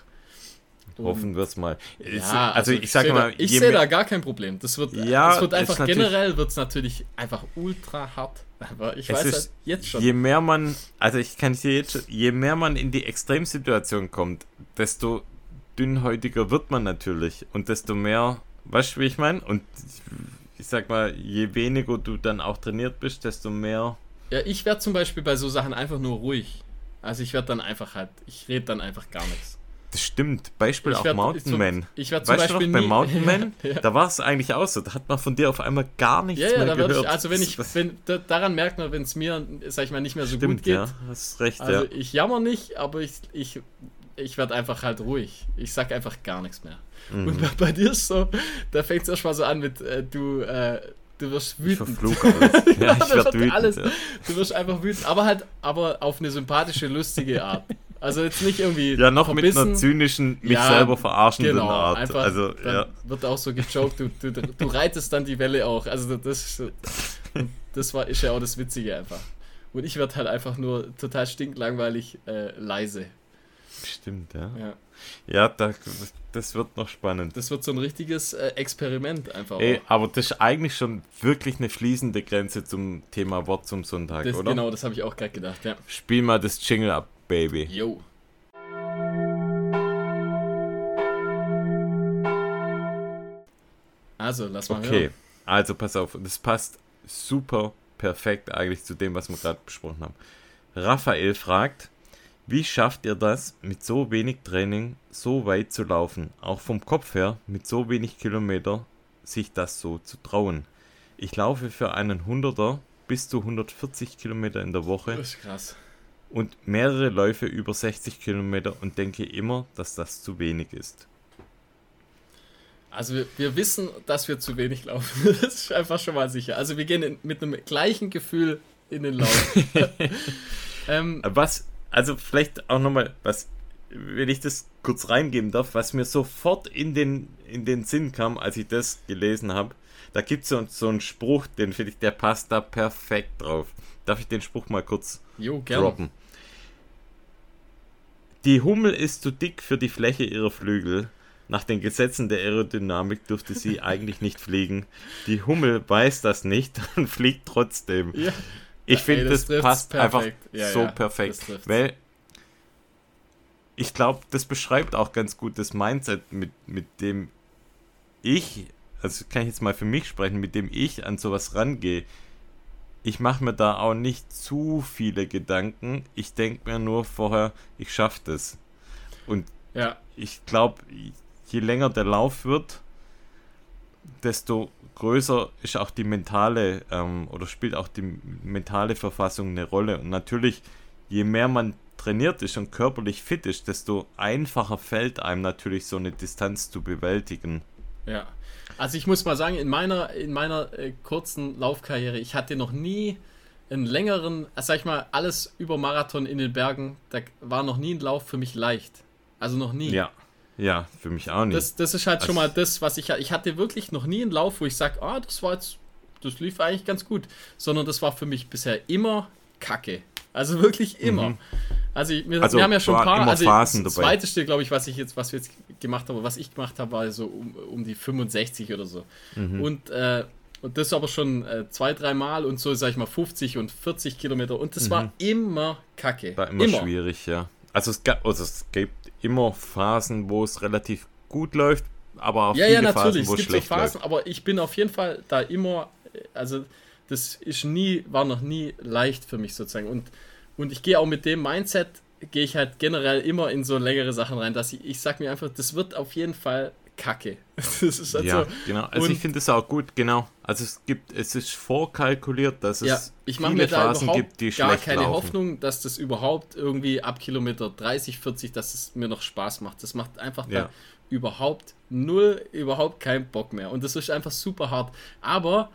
Hoffen wir es mal. Ja, also, also ich sage mal, ich sehe da gar kein Problem. Das wird, ja, das wird einfach generell wird es natürlich einfach ultra hart. Aber ich weiß halt jetzt schon. Je mehr man, also ich kann es jetzt, je mehr man in die Extremsituation kommt, desto dünnhäutiger wird man natürlich und desto mehr, weißt du, wie ich meine? Und ich sag mal, je weniger du dann auch trainiert bist, desto mehr. Ja, ich werde zum Beispiel bei so Sachen einfach nur ruhig. Also ich werde dann einfach halt, ich rede dann einfach gar nichts. Das stimmt. Beispiel ich auch werd, Mountain Man. Ich werde zum weißt Beispiel noch, bei Mountain (laughs) Man, ja. da war es eigentlich auch so. Da hat man von dir auf einmal gar nichts ja, ja, mehr gehört. Ich, also wenn ich, wenn, da, daran merkt man, wenn es mir, sag ich mal, nicht mehr so stimmt, gut geht. Ja, hast recht, also ich jammer nicht, aber ich, ich, ich werde einfach halt ruhig. Ich sag einfach gar nichts mehr. Mhm. Und bei, bei, dir ist so, da fängt es erstmal so an mit, äh, du, äh, du wirst wütend. Ich alles. (laughs) ja, ich werd wütend, alles. Ja. Du wirst einfach wütend, aber halt, aber auf eine sympathische, lustige Art. Also jetzt nicht irgendwie. Ja, noch verbissen. mit einer zynischen, mich ja, selber verarschenden genau, Art. Einfach, also, ja. Wird auch so gejoked, du, du, du reitest dann die Welle auch. Also das, das war, ist ja auch das Witzige einfach. Und ich werde halt einfach nur total stinklangweilig äh, leise. Stimmt, ja. Ja. Ja, da, das wird noch spannend. Das wird so ein richtiges äh, Experiment einfach. Ey, aber das ist eigentlich schon wirklich eine fließende Grenze zum Thema Wort zum Sonntag, Das, oder? genau, das habe ich auch gerade gedacht, ja. Spiel mal das Jingle ab, Baby. Yo. Also, lass mal Okay, hören. also pass auf, das passt super perfekt eigentlich zu dem, was wir gerade besprochen haben. Raphael fragt, wie schafft ihr das, mit so wenig Training so weit zu laufen? Auch vom Kopf her, mit so wenig Kilometer, sich das so zu trauen. Ich laufe für einen 100er bis zu 140 Kilometer in der Woche Das ist krass. und mehrere Läufe über 60 Kilometer und denke immer, dass das zu wenig ist. Also wir, wir wissen, dass wir zu wenig laufen. (laughs) Das ist einfach schon mal sicher. Also wir gehen in, mit einem gleichen Gefühl in den Lauf. (laughs) ähm, Was, also vielleicht auch nochmal, was, wenn ich das kurz reingeben darf, was mir sofort in den, in den Sinn kam, als ich das gelesen habe, da gibt es so, so einen Spruch, den finde ich, der passt da perfekt drauf. Darf ich den Spruch mal kurz jo, gerne. droppen? Die Hummel ist zu dick für die Fläche ihrer Flügel. Nach den Gesetzen der Aerodynamik dürfte sie (laughs) eigentlich nicht fliegen. Die Hummel weiß das nicht (laughs) und fliegt trotzdem. Ja. Ich Ey, finde, das das, passt perfekt. einfach Ja, so ja, perfekt. Weil ich glaube, das beschreibt auch ganz gut das Mindset, mit, mit dem ich, also kann ich jetzt mal für mich sprechen, mit dem ich an sowas rangehe. Ich mache mir da auch nicht zu viele Gedanken. Ich denke mir nur vorher, ich schaffe das. Und Ja, ich glaube, je länger der Lauf wird, desto größer ist auch die mentale ähm, oder spielt auch die mentale Verfassung eine Rolle. Und natürlich, je mehr man trainiert ist und körperlich fit ist, desto einfacher fällt einem natürlich so eine Distanz zu bewältigen. ja. Also ich muss mal sagen, in meiner, in meiner äh, kurzen Laufkarriere, ich hatte noch nie einen längeren, äh, sag ich mal, alles über Marathon in den Bergen, da war noch nie ein Lauf für mich leicht. Also noch nie. Ja, ja, für mich auch nicht. Das, das ist halt schon Also- mal das, was ich ich hatte wirklich noch nie einen Lauf, wo ich sage, ah, das war jetzt, das lief eigentlich ganz gut, sondern das war für mich bisher immer Kacke. Also wirklich immer. Also, ich, wir, Also wir haben ja schon ein paar, immer also Phasen das dabei. zweite glaube ich, was ich jetzt, was wir jetzt gemacht haben, was ich gemacht habe, war so um, um die 65 oder so. Mhm. Und äh, und das aber schon äh, zwei, dreimal und so, sag ich mal, 50 und 40 Kilometer. Und das war immer Kacke. Mhm. War immer, schwierig, ja. Also es, gab, also es gibt immer Phasen, wo es relativ gut läuft, aber auch Ja, viele ja, natürlich. Phasen, wo es es gibt so Phasen, läuft. aber ich bin auf jeden Fall da immer, äh, also das ist nie, war noch nie leicht für mich sozusagen. Und, und ich gehe auch mit dem Mindset, gehe ich halt generell immer in so längere Sachen rein, dass ich, ich sag mir einfach, das wird auf jeden Fall Kacke. (laughs) Das ist also, ja, genau. Also ich finde es auch gut, genau. Also es gibt, es ist vorkalkuliert, dass es ja, ich mache viele mir da Phasen überhaupt gibt, die gar schlecht keine laufen. Hoffnung, dass das überhaupt irgendwie ab Kilometer 30, 40, dass es mir noch Spaß macht. Das macht einfach Ja. überhaupt null, überhaupt keinen Bock mehr. Und das ist einfach super hart. Aber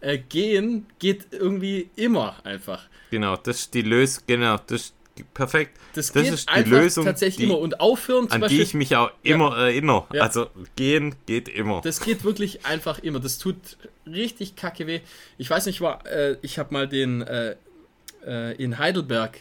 äh, gehen geht irgendwie immer einfach. Genau, das ist die Lösung, genau, das ist perfekt. Das, Das geht ist die Lösung, tatsächlich die- immer. Und aufhören An die Beispiel, ich mich auch immer erinnere. Ja. Also gehen geht immer. Das geht wirklich einfach immer. Das tut richtig kacke weh. Ich weiß nicht, war, äh, ich habe mal den äh, äh, in Heidelberg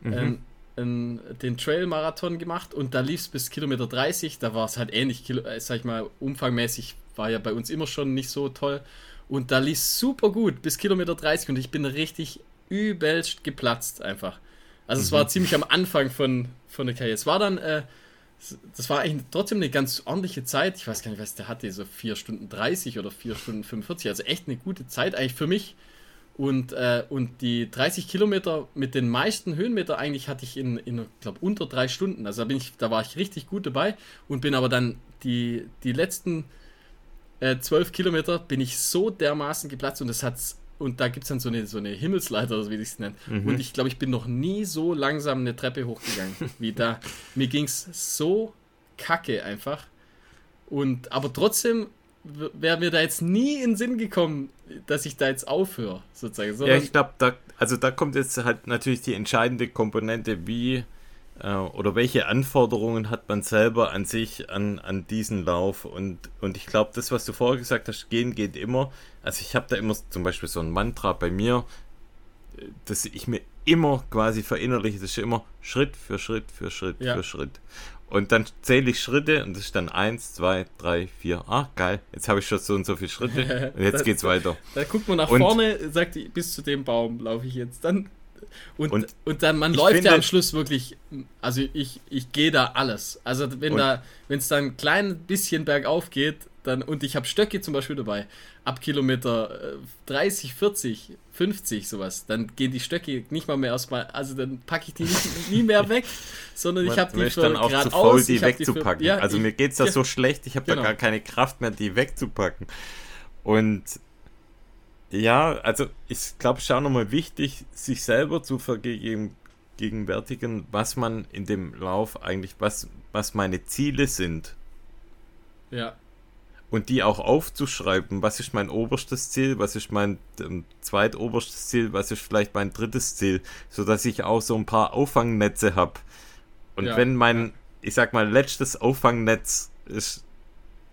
Mhm. ähm, den Trail-Marathon gemacht und da lief es bis Kilometer 30. Da war es halt ähnlich, Kilo, äh, sag ich mal, umfangmäßig war ja bei uns immer schon nicht so toll. Und da lief super gut bis Kilometer 30 und ich bin richtig übelst geplatzt einfach. Also es war ziemlich am Anfang von, von der Karriere. Es war dann, äh, das war eigentlich trotzdem eine ganz ordentliche Zeit. Ich weiß gar nicht, was der hatte, so 4 Stunden 30 oder 4 Stunden 45. Also echt eine gute Zeit eigentlich für mich. Und, äh, und die 30 Kilometer mit den meisten Höhenmeter eigentlich hatte ich in, in glaube unter drei Stunden. Also da bin ich, da war ich richtig gut dabei und bin aber dann die, die letzten äh, 12 Kilometer bin ich so dermaßen geplatzt und das hat's und da gibt es dann so eine, so eine Himmelsleiter, oder wie ich es nenne. Und ich glaube, ich bin noch nie so langsam eine Treppe hochgegangen wie da. (laughs) Mir ging es so kacke einfach. Und aber trotzdem wäre mir da jetzt nie in den Sinn gekommen, dass ich da jetzt aufhöre, sozusagen. Ja, Sondern, ich glaube, da, also da kommt jetzt halt natürlich die entscheidende Komponente, wie oder welche Anforderungen hat man selber an sich, an, an diesen Lauf. Und, und ich glaube, das, was du vorher gesagt hast, gehen geht immer. Also ich habe da immer zum Beispiel so ein Mantra bei mir, äh, dass ich mir immer quasi verinnerliche. Das ist immer Schritt für Schritt für Schritt ja. für Schritt. Und dann zähle ich Schritte und das ist dann 1, 2, 3, 4. Ah, geil. Jetzt habe ich schon so und so viele Schritte. (laughs) Und jetzt das, geht's weiter. Da guckt man nach und, vorne, sagt, bis zu dem Baum laufe ich jetzt. Dann und, und, und, dann, man läuft ja am Schluss wirklich, also ich, ich gehe da alles. Also wenn da, wenn es dann ein klein bisschen bergauf geht, dann, und ich habe Stöcke zum Beispiel dabei, ab Kilometer 30, 40, 50 sowas, dann gehen die Stöcke nicht mal mehr aus also dann packe ich die nicht, nie mehr weg, sondern ich habe die für dann auch zu faul, aus, die wegzupacken. Die für, ja, also ich, mir geht es da ja, so schlecht, ich habe genau. da gar keine Kraft mehr, die wegzupacken. Und ja, also ich glaube, es ist auch nochmal wichtig, sich selber zu vergegenwärtigen, was man in dem Lauf eigentlich, was, was meine Ziele sind. Ja und die auch aufzuschreiben, was ist mein oberstes Ziel, was ist mein ähm, zweitoberstes Ziel, was ist vielleicht mein drittes Ziel, sodass ich auch so ein paar Auffangnetze habe. Und ja. wenn mein, ich sag mal, letztes Auffangnetz ist,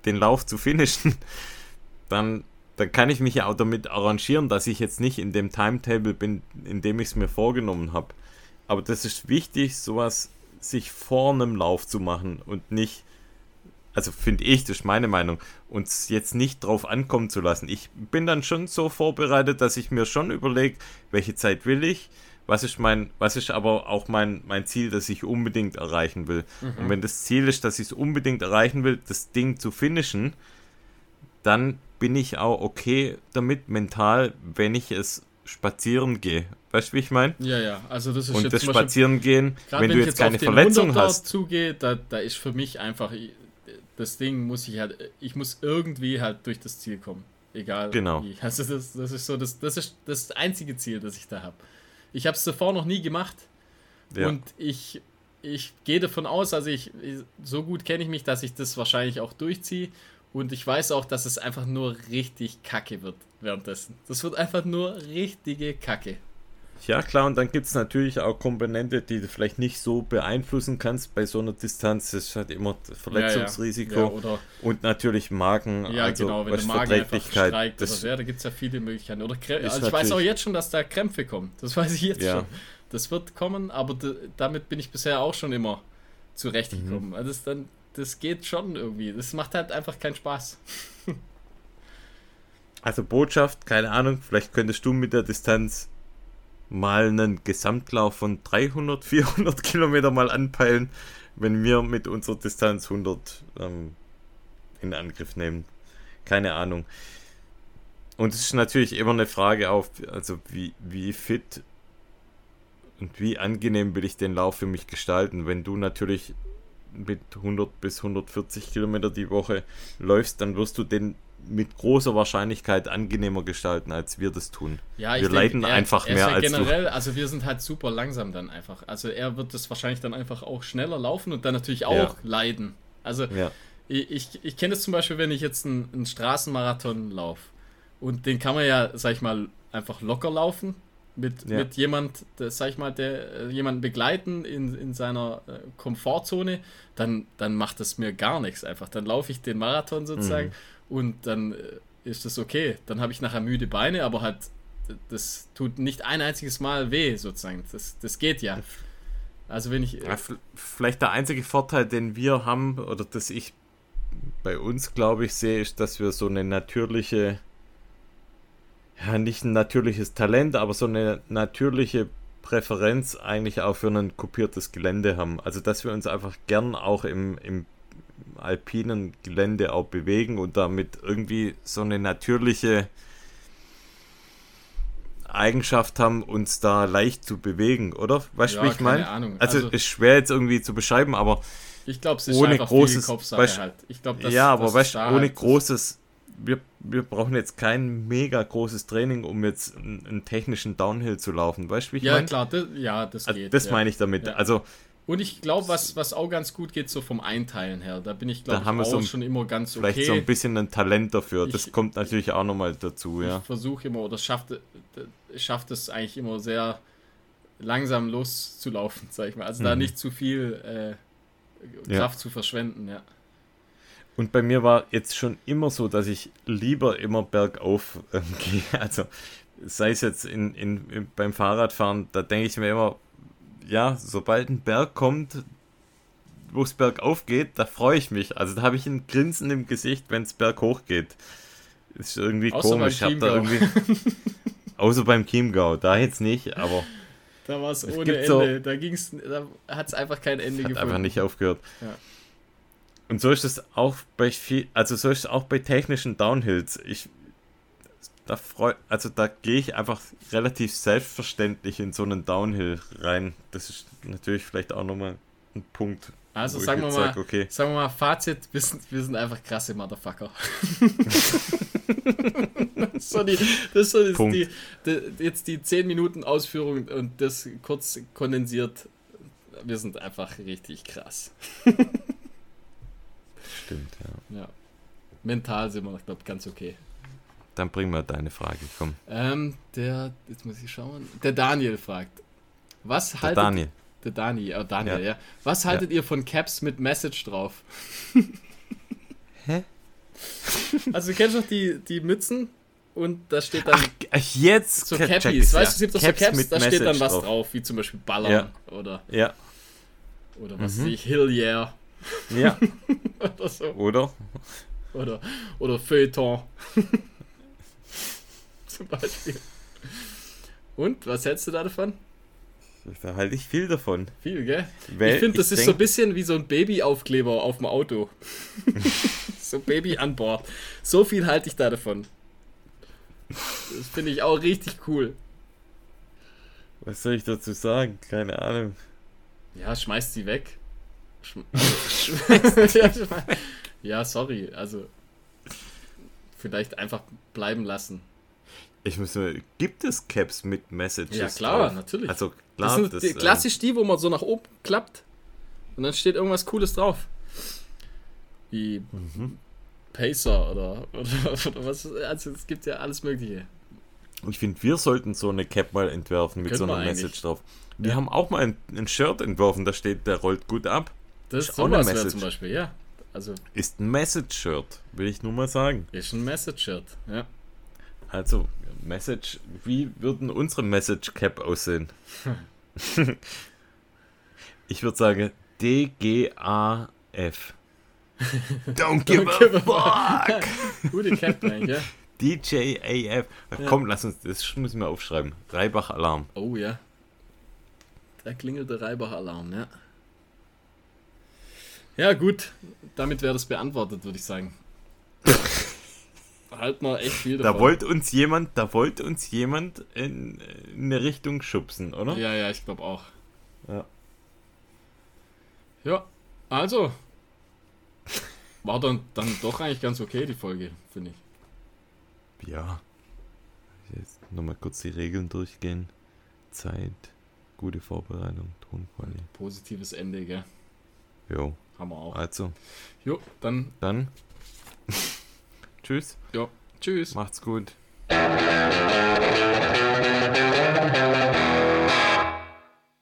den Lauf zu finishen, (laughs) dann, dann kann ich mich ja auch damit arrangieren, dass ich jetzt nicht in dem Timetable bin, in dem ich es mir vorgenommen habe. Aber das ist wichtig, sowas sich vor einem Lauf zu machen und nicht also finde ich, das ist meine Meinung, uns jetzt nicht drauf ankommen zu lassen. Ich bin dann schon so vorbereitet, dass ich mir schon überlege, welche Zeit will ich, was ist mein, was ist aber auch mein, mein Ziel, das ich unbedingt erreichen will. Mhm. Und wenn das Ziel ist, dass ich es unbedingt erreichen will, das Ding zu finishen, dann bin ich auch okay damit mental, wenn ich es spazieren gehe. Weißt du, wie ich meine? Ja, ja. Also das ist Und das Spazieren gehen, wenn, wenn, du jetzt, jetzt keine Verletzung hast. zugehe, da, da ist für mich einfach das Ding muss ich halt, ich muss irgendwie halt durch das Ziel kommen. Egal genau. wie. Also das, das ist so, das, das ist das einzige Ziel, das ich da habe. Ich habe es zuvor noch nie gemacht. Ja. Und ich, ich gehe davon aus, also ich, so gut kenne ich mich, dass ich das wahrscheinlich auch durchziehe. Und ich weiß auch, dass es einfach nur richtig kacke wird währenddessen. Das wird einfach nur richtige Kacke. Ja, klar, und dann gibt es natürlich auch Komponente, die du vielleicht nicht so beeinflussen kannst bei so einer Distanz. Das ist halt immer Verletzungsrisiko ja, ja. Ja, und natürlich Magen, ja, also genau, wenn der Magen Verträglichkeit. Das oder, ja, da gibt es ja viele Möglichkeiten. Oder also ich weiß auch jetzt schon, dass da Krämpfe kommen. Das weiß ich jetzt schon. Das wird kommen, aber damit bin ich bisher auch schon immer zurechtgekommen. Mhm. Also das, dann, das geht schon irgendwie. Das macht halt einfach keinen Spaß. (laughs) also Botschaft, keine Ahnung, vielleicht könntest du mit der Distanz mal einen Gesamtlauf von 300, 400 Kilometer mal anpeilen, wenn wir mit unserer Distanz 100 ähm, in Angriff nehmen. Keine Ahnung. Und es ist natürlich immer eine Frage auf, also wie, wie fit und wie angenehm will ich den Lauf für mich gestalten. Wenn du natürlich mit 100 bis 140 Kilometer die Woche läufst, dann wirst du den mit großer Wahrscheinlichkeit angenehmer gestalten, als wir das tun. Ja, wir leiden er, einfach er mehr ja als generell, du. Also wir sind halt super langsam dann einfach. Also er wird das wahrscheinlich dann einfach auch schneller laufen und dann natürlich auch ja. leiden. Also ja. ich, ich, ich kenne es zum Beispiel, wenn ich jetzt einen, einen Straßenmarathon laufe und den kann man ja, sag ich mal, einfach locker laufen mit, ja. mit jemand, das, sag ich mal, der äh, jemanden begleiten in, in seiner äh, Komfortzone, dann, dann macht das mir gar nichts einfach. Dann laufe ich den Marathon sozusagen mhm und dann äh, ist das okay. Dann habe ich nachher müde Beine, aber halt, das tut nicht ein einziges Mal weh, sozusagen. Das, das geht ja. Also wenn ich. Ja, vielleicht der einzige Vorteil, den wir haben, oder dass ich bei uns, glaube ich, sehe, ist, dass wir so eine natürliche, ja, nicht ein natürliches Talent, aber so eine natürliche Präferenz eigentlich auch für ein kopiertes Gelände haben. Also dass wir uns einfach gern auch im, im alpinen Gelände auch bewegen und damit irgendwie so eine natürliche Eigenschaft haben, uns da leicht zu bewegen, oder? Weißt du, ja, wie ich meine? Also, also ist schwer jetzt irgendwie zu beschreiben, aber ich glaube, es ist ohne großes, weißt, halt. Ich glaub, das, ja, aber weißt, ohne halt großes, wir, wir brauchen jetzt kein mega großes Training, um jetzt einen, einen technischen Downhill zu laufen, weißt du, wie ich meine? Ja, mein? klar, das, ja, das also, geht. Das ja. meine ich damit. Ja. Also und ich glaube, was, was auch ganz gut geht, so vom Einteilen her, da bin ich, glaube ich, auch so schon immer ganz okay. Vielleicht so ein bisschen ein Talent dafür, das ich, kommt natürlich auch nochmal dazu, ja. Ich versuche immer, oder schafft, schafft es eigentlich immer sehr langsam loszulaufen, (laughs) sag ich mal. Also mhm. da nicht zu viel äh, Kraft zu verschwenden, ja. Und bei mir war jetzt schon immer so, dass ich lieber immer bergauf äh, (laughs) gehe. Also sei es jetzt in, in, in beim Fahrradfahren, da denke ich mir immer, ja, sobald ein Berg kommt, wo es bergauf geht, da freue ich mich. Also da habe ich ein Grinsen im Gesicht, wenn es berghoch geht. Ist irgendwie Außer komisch. Ich beim hab da irgendwie, (laughs) außer beim Chiemgau, da jetzt nicht, aber Da war es ohne Ende. so- da da hat es einfach kein Ende hat gefunden. einfach nicht aufgehört. Ja. Und so ist es auch bei viel, also so ist es auch bei technischen Downhills. Ich da freu, also da gehe ich einfach relativ selbstverständlich in so einen Downhill rein. Das ist natürlich vielleicht auch nochmal ein Punkt. Also sagen wir mal, sag, okay, sagen wir mal, Fazit, wir sind, wir sind einfach krasse Motherfucker. (laughs) so die, das ist so das Punkt. die, die, jetzt die 10 Minuten Ausführung und das kurz kondensiert. Wir sind einfach richtig krass. (laughs) stimmt, ja. Ja. Mental sind wir, glaube ganz okay. Dann bring mal deine Frage, komm. Ähm, der, jetzt muss ich schauen. Der Daniel fragt. Was Der haltet Daniel. Der Dani, äh, Daniel, ja. Ja. Was haltet ihr von Caps mit Message drauf? (laughs) Hä? Also du kennst doch die, die Mützen und da steht dann Ach, jetzt so Cappies. ich's, Weißt du, es gibt doch so Caps, mit da steht dann Message was drauf. wie zum Beispiel Ballern Ja. oder, Ja, oder was Mhm. weiß ich, Hill Yeah ja, (laughs) oder so. oder? Oder, oder Feuilleton. (laughs) zum Beispiel. Und, was hältst du da davon? Da halte ich viel davon. Viel, gell? Weil ich finde, das ist so ein bisschen wie so ein Babyaufkleber auf dem Auto. (laughs) so Baby an Bord. So viel halte ich da davon. Das finde ich auch richtig cool. Was soll ich dazu sagen? Keine Ahnung. Ja, schmeißt sie weg. (laughs) (laughs) Ja, sorry. Also, vielleicht einfach bleiben lassen. Ich muss mal, gibt es Caps mit Messages? Ja, klar, drauf? natürlich. Also Das klar, sind die, äh, klassisch die, wo man so nach oben klappt und dann steht irgendwas Cooles drauf. Wie Mhm. Pacer oder, (laughs) oder, oder was. Also es gibt ja alles Mögliche. Ich finde, wir sollten so eine Cap mal entwerfen mit Können so einer. Message drauf. Wir Ja. haben auch mal ein, ein Shirt entworfen, da steht, der rollt gut ab. Das Ist auch eine Message. zum Beispiel, ja. Also Ist ein Message-Shirt, will ich nur mal sagen. ist ein Message-Shirt, ja. Also, Message, wie würden unsere Message-Cap aussehen? (laughs) ich würde sagen, D-G-A-F. (laughs) Don't give Don't a fuck! (laughs) Gute Cap eigentlich, ja. D-J-A-F. Ja. Komm, lass uns, das muss ich mir aufschreiben. Reibach Alarm. Oh ja. Da klingelt der Reibach-Alarm, ja. Ja, gut. Damit wäre das beantwortet, würde ich sagen. (laughs) halt mal echt viel davon. Da wollte uns jemand, da wollte uns jemand in, in eine Richtung schubsen, oder? Ja, ja, ich glaube auch. Ja. Ja, also. War dann, dann doch eigentlich ganz okay, die Folge, finde ich. Ja. Jetzt nochmal kurz die Regeln durchgehen. Zeit, gute Vorbereitung, Tonqualität. Positives Ende, gell? Jo, Haben wir auch. also, Jo, dann, dann. (laughs) Tschüss, ja, tschüss. macht's gut.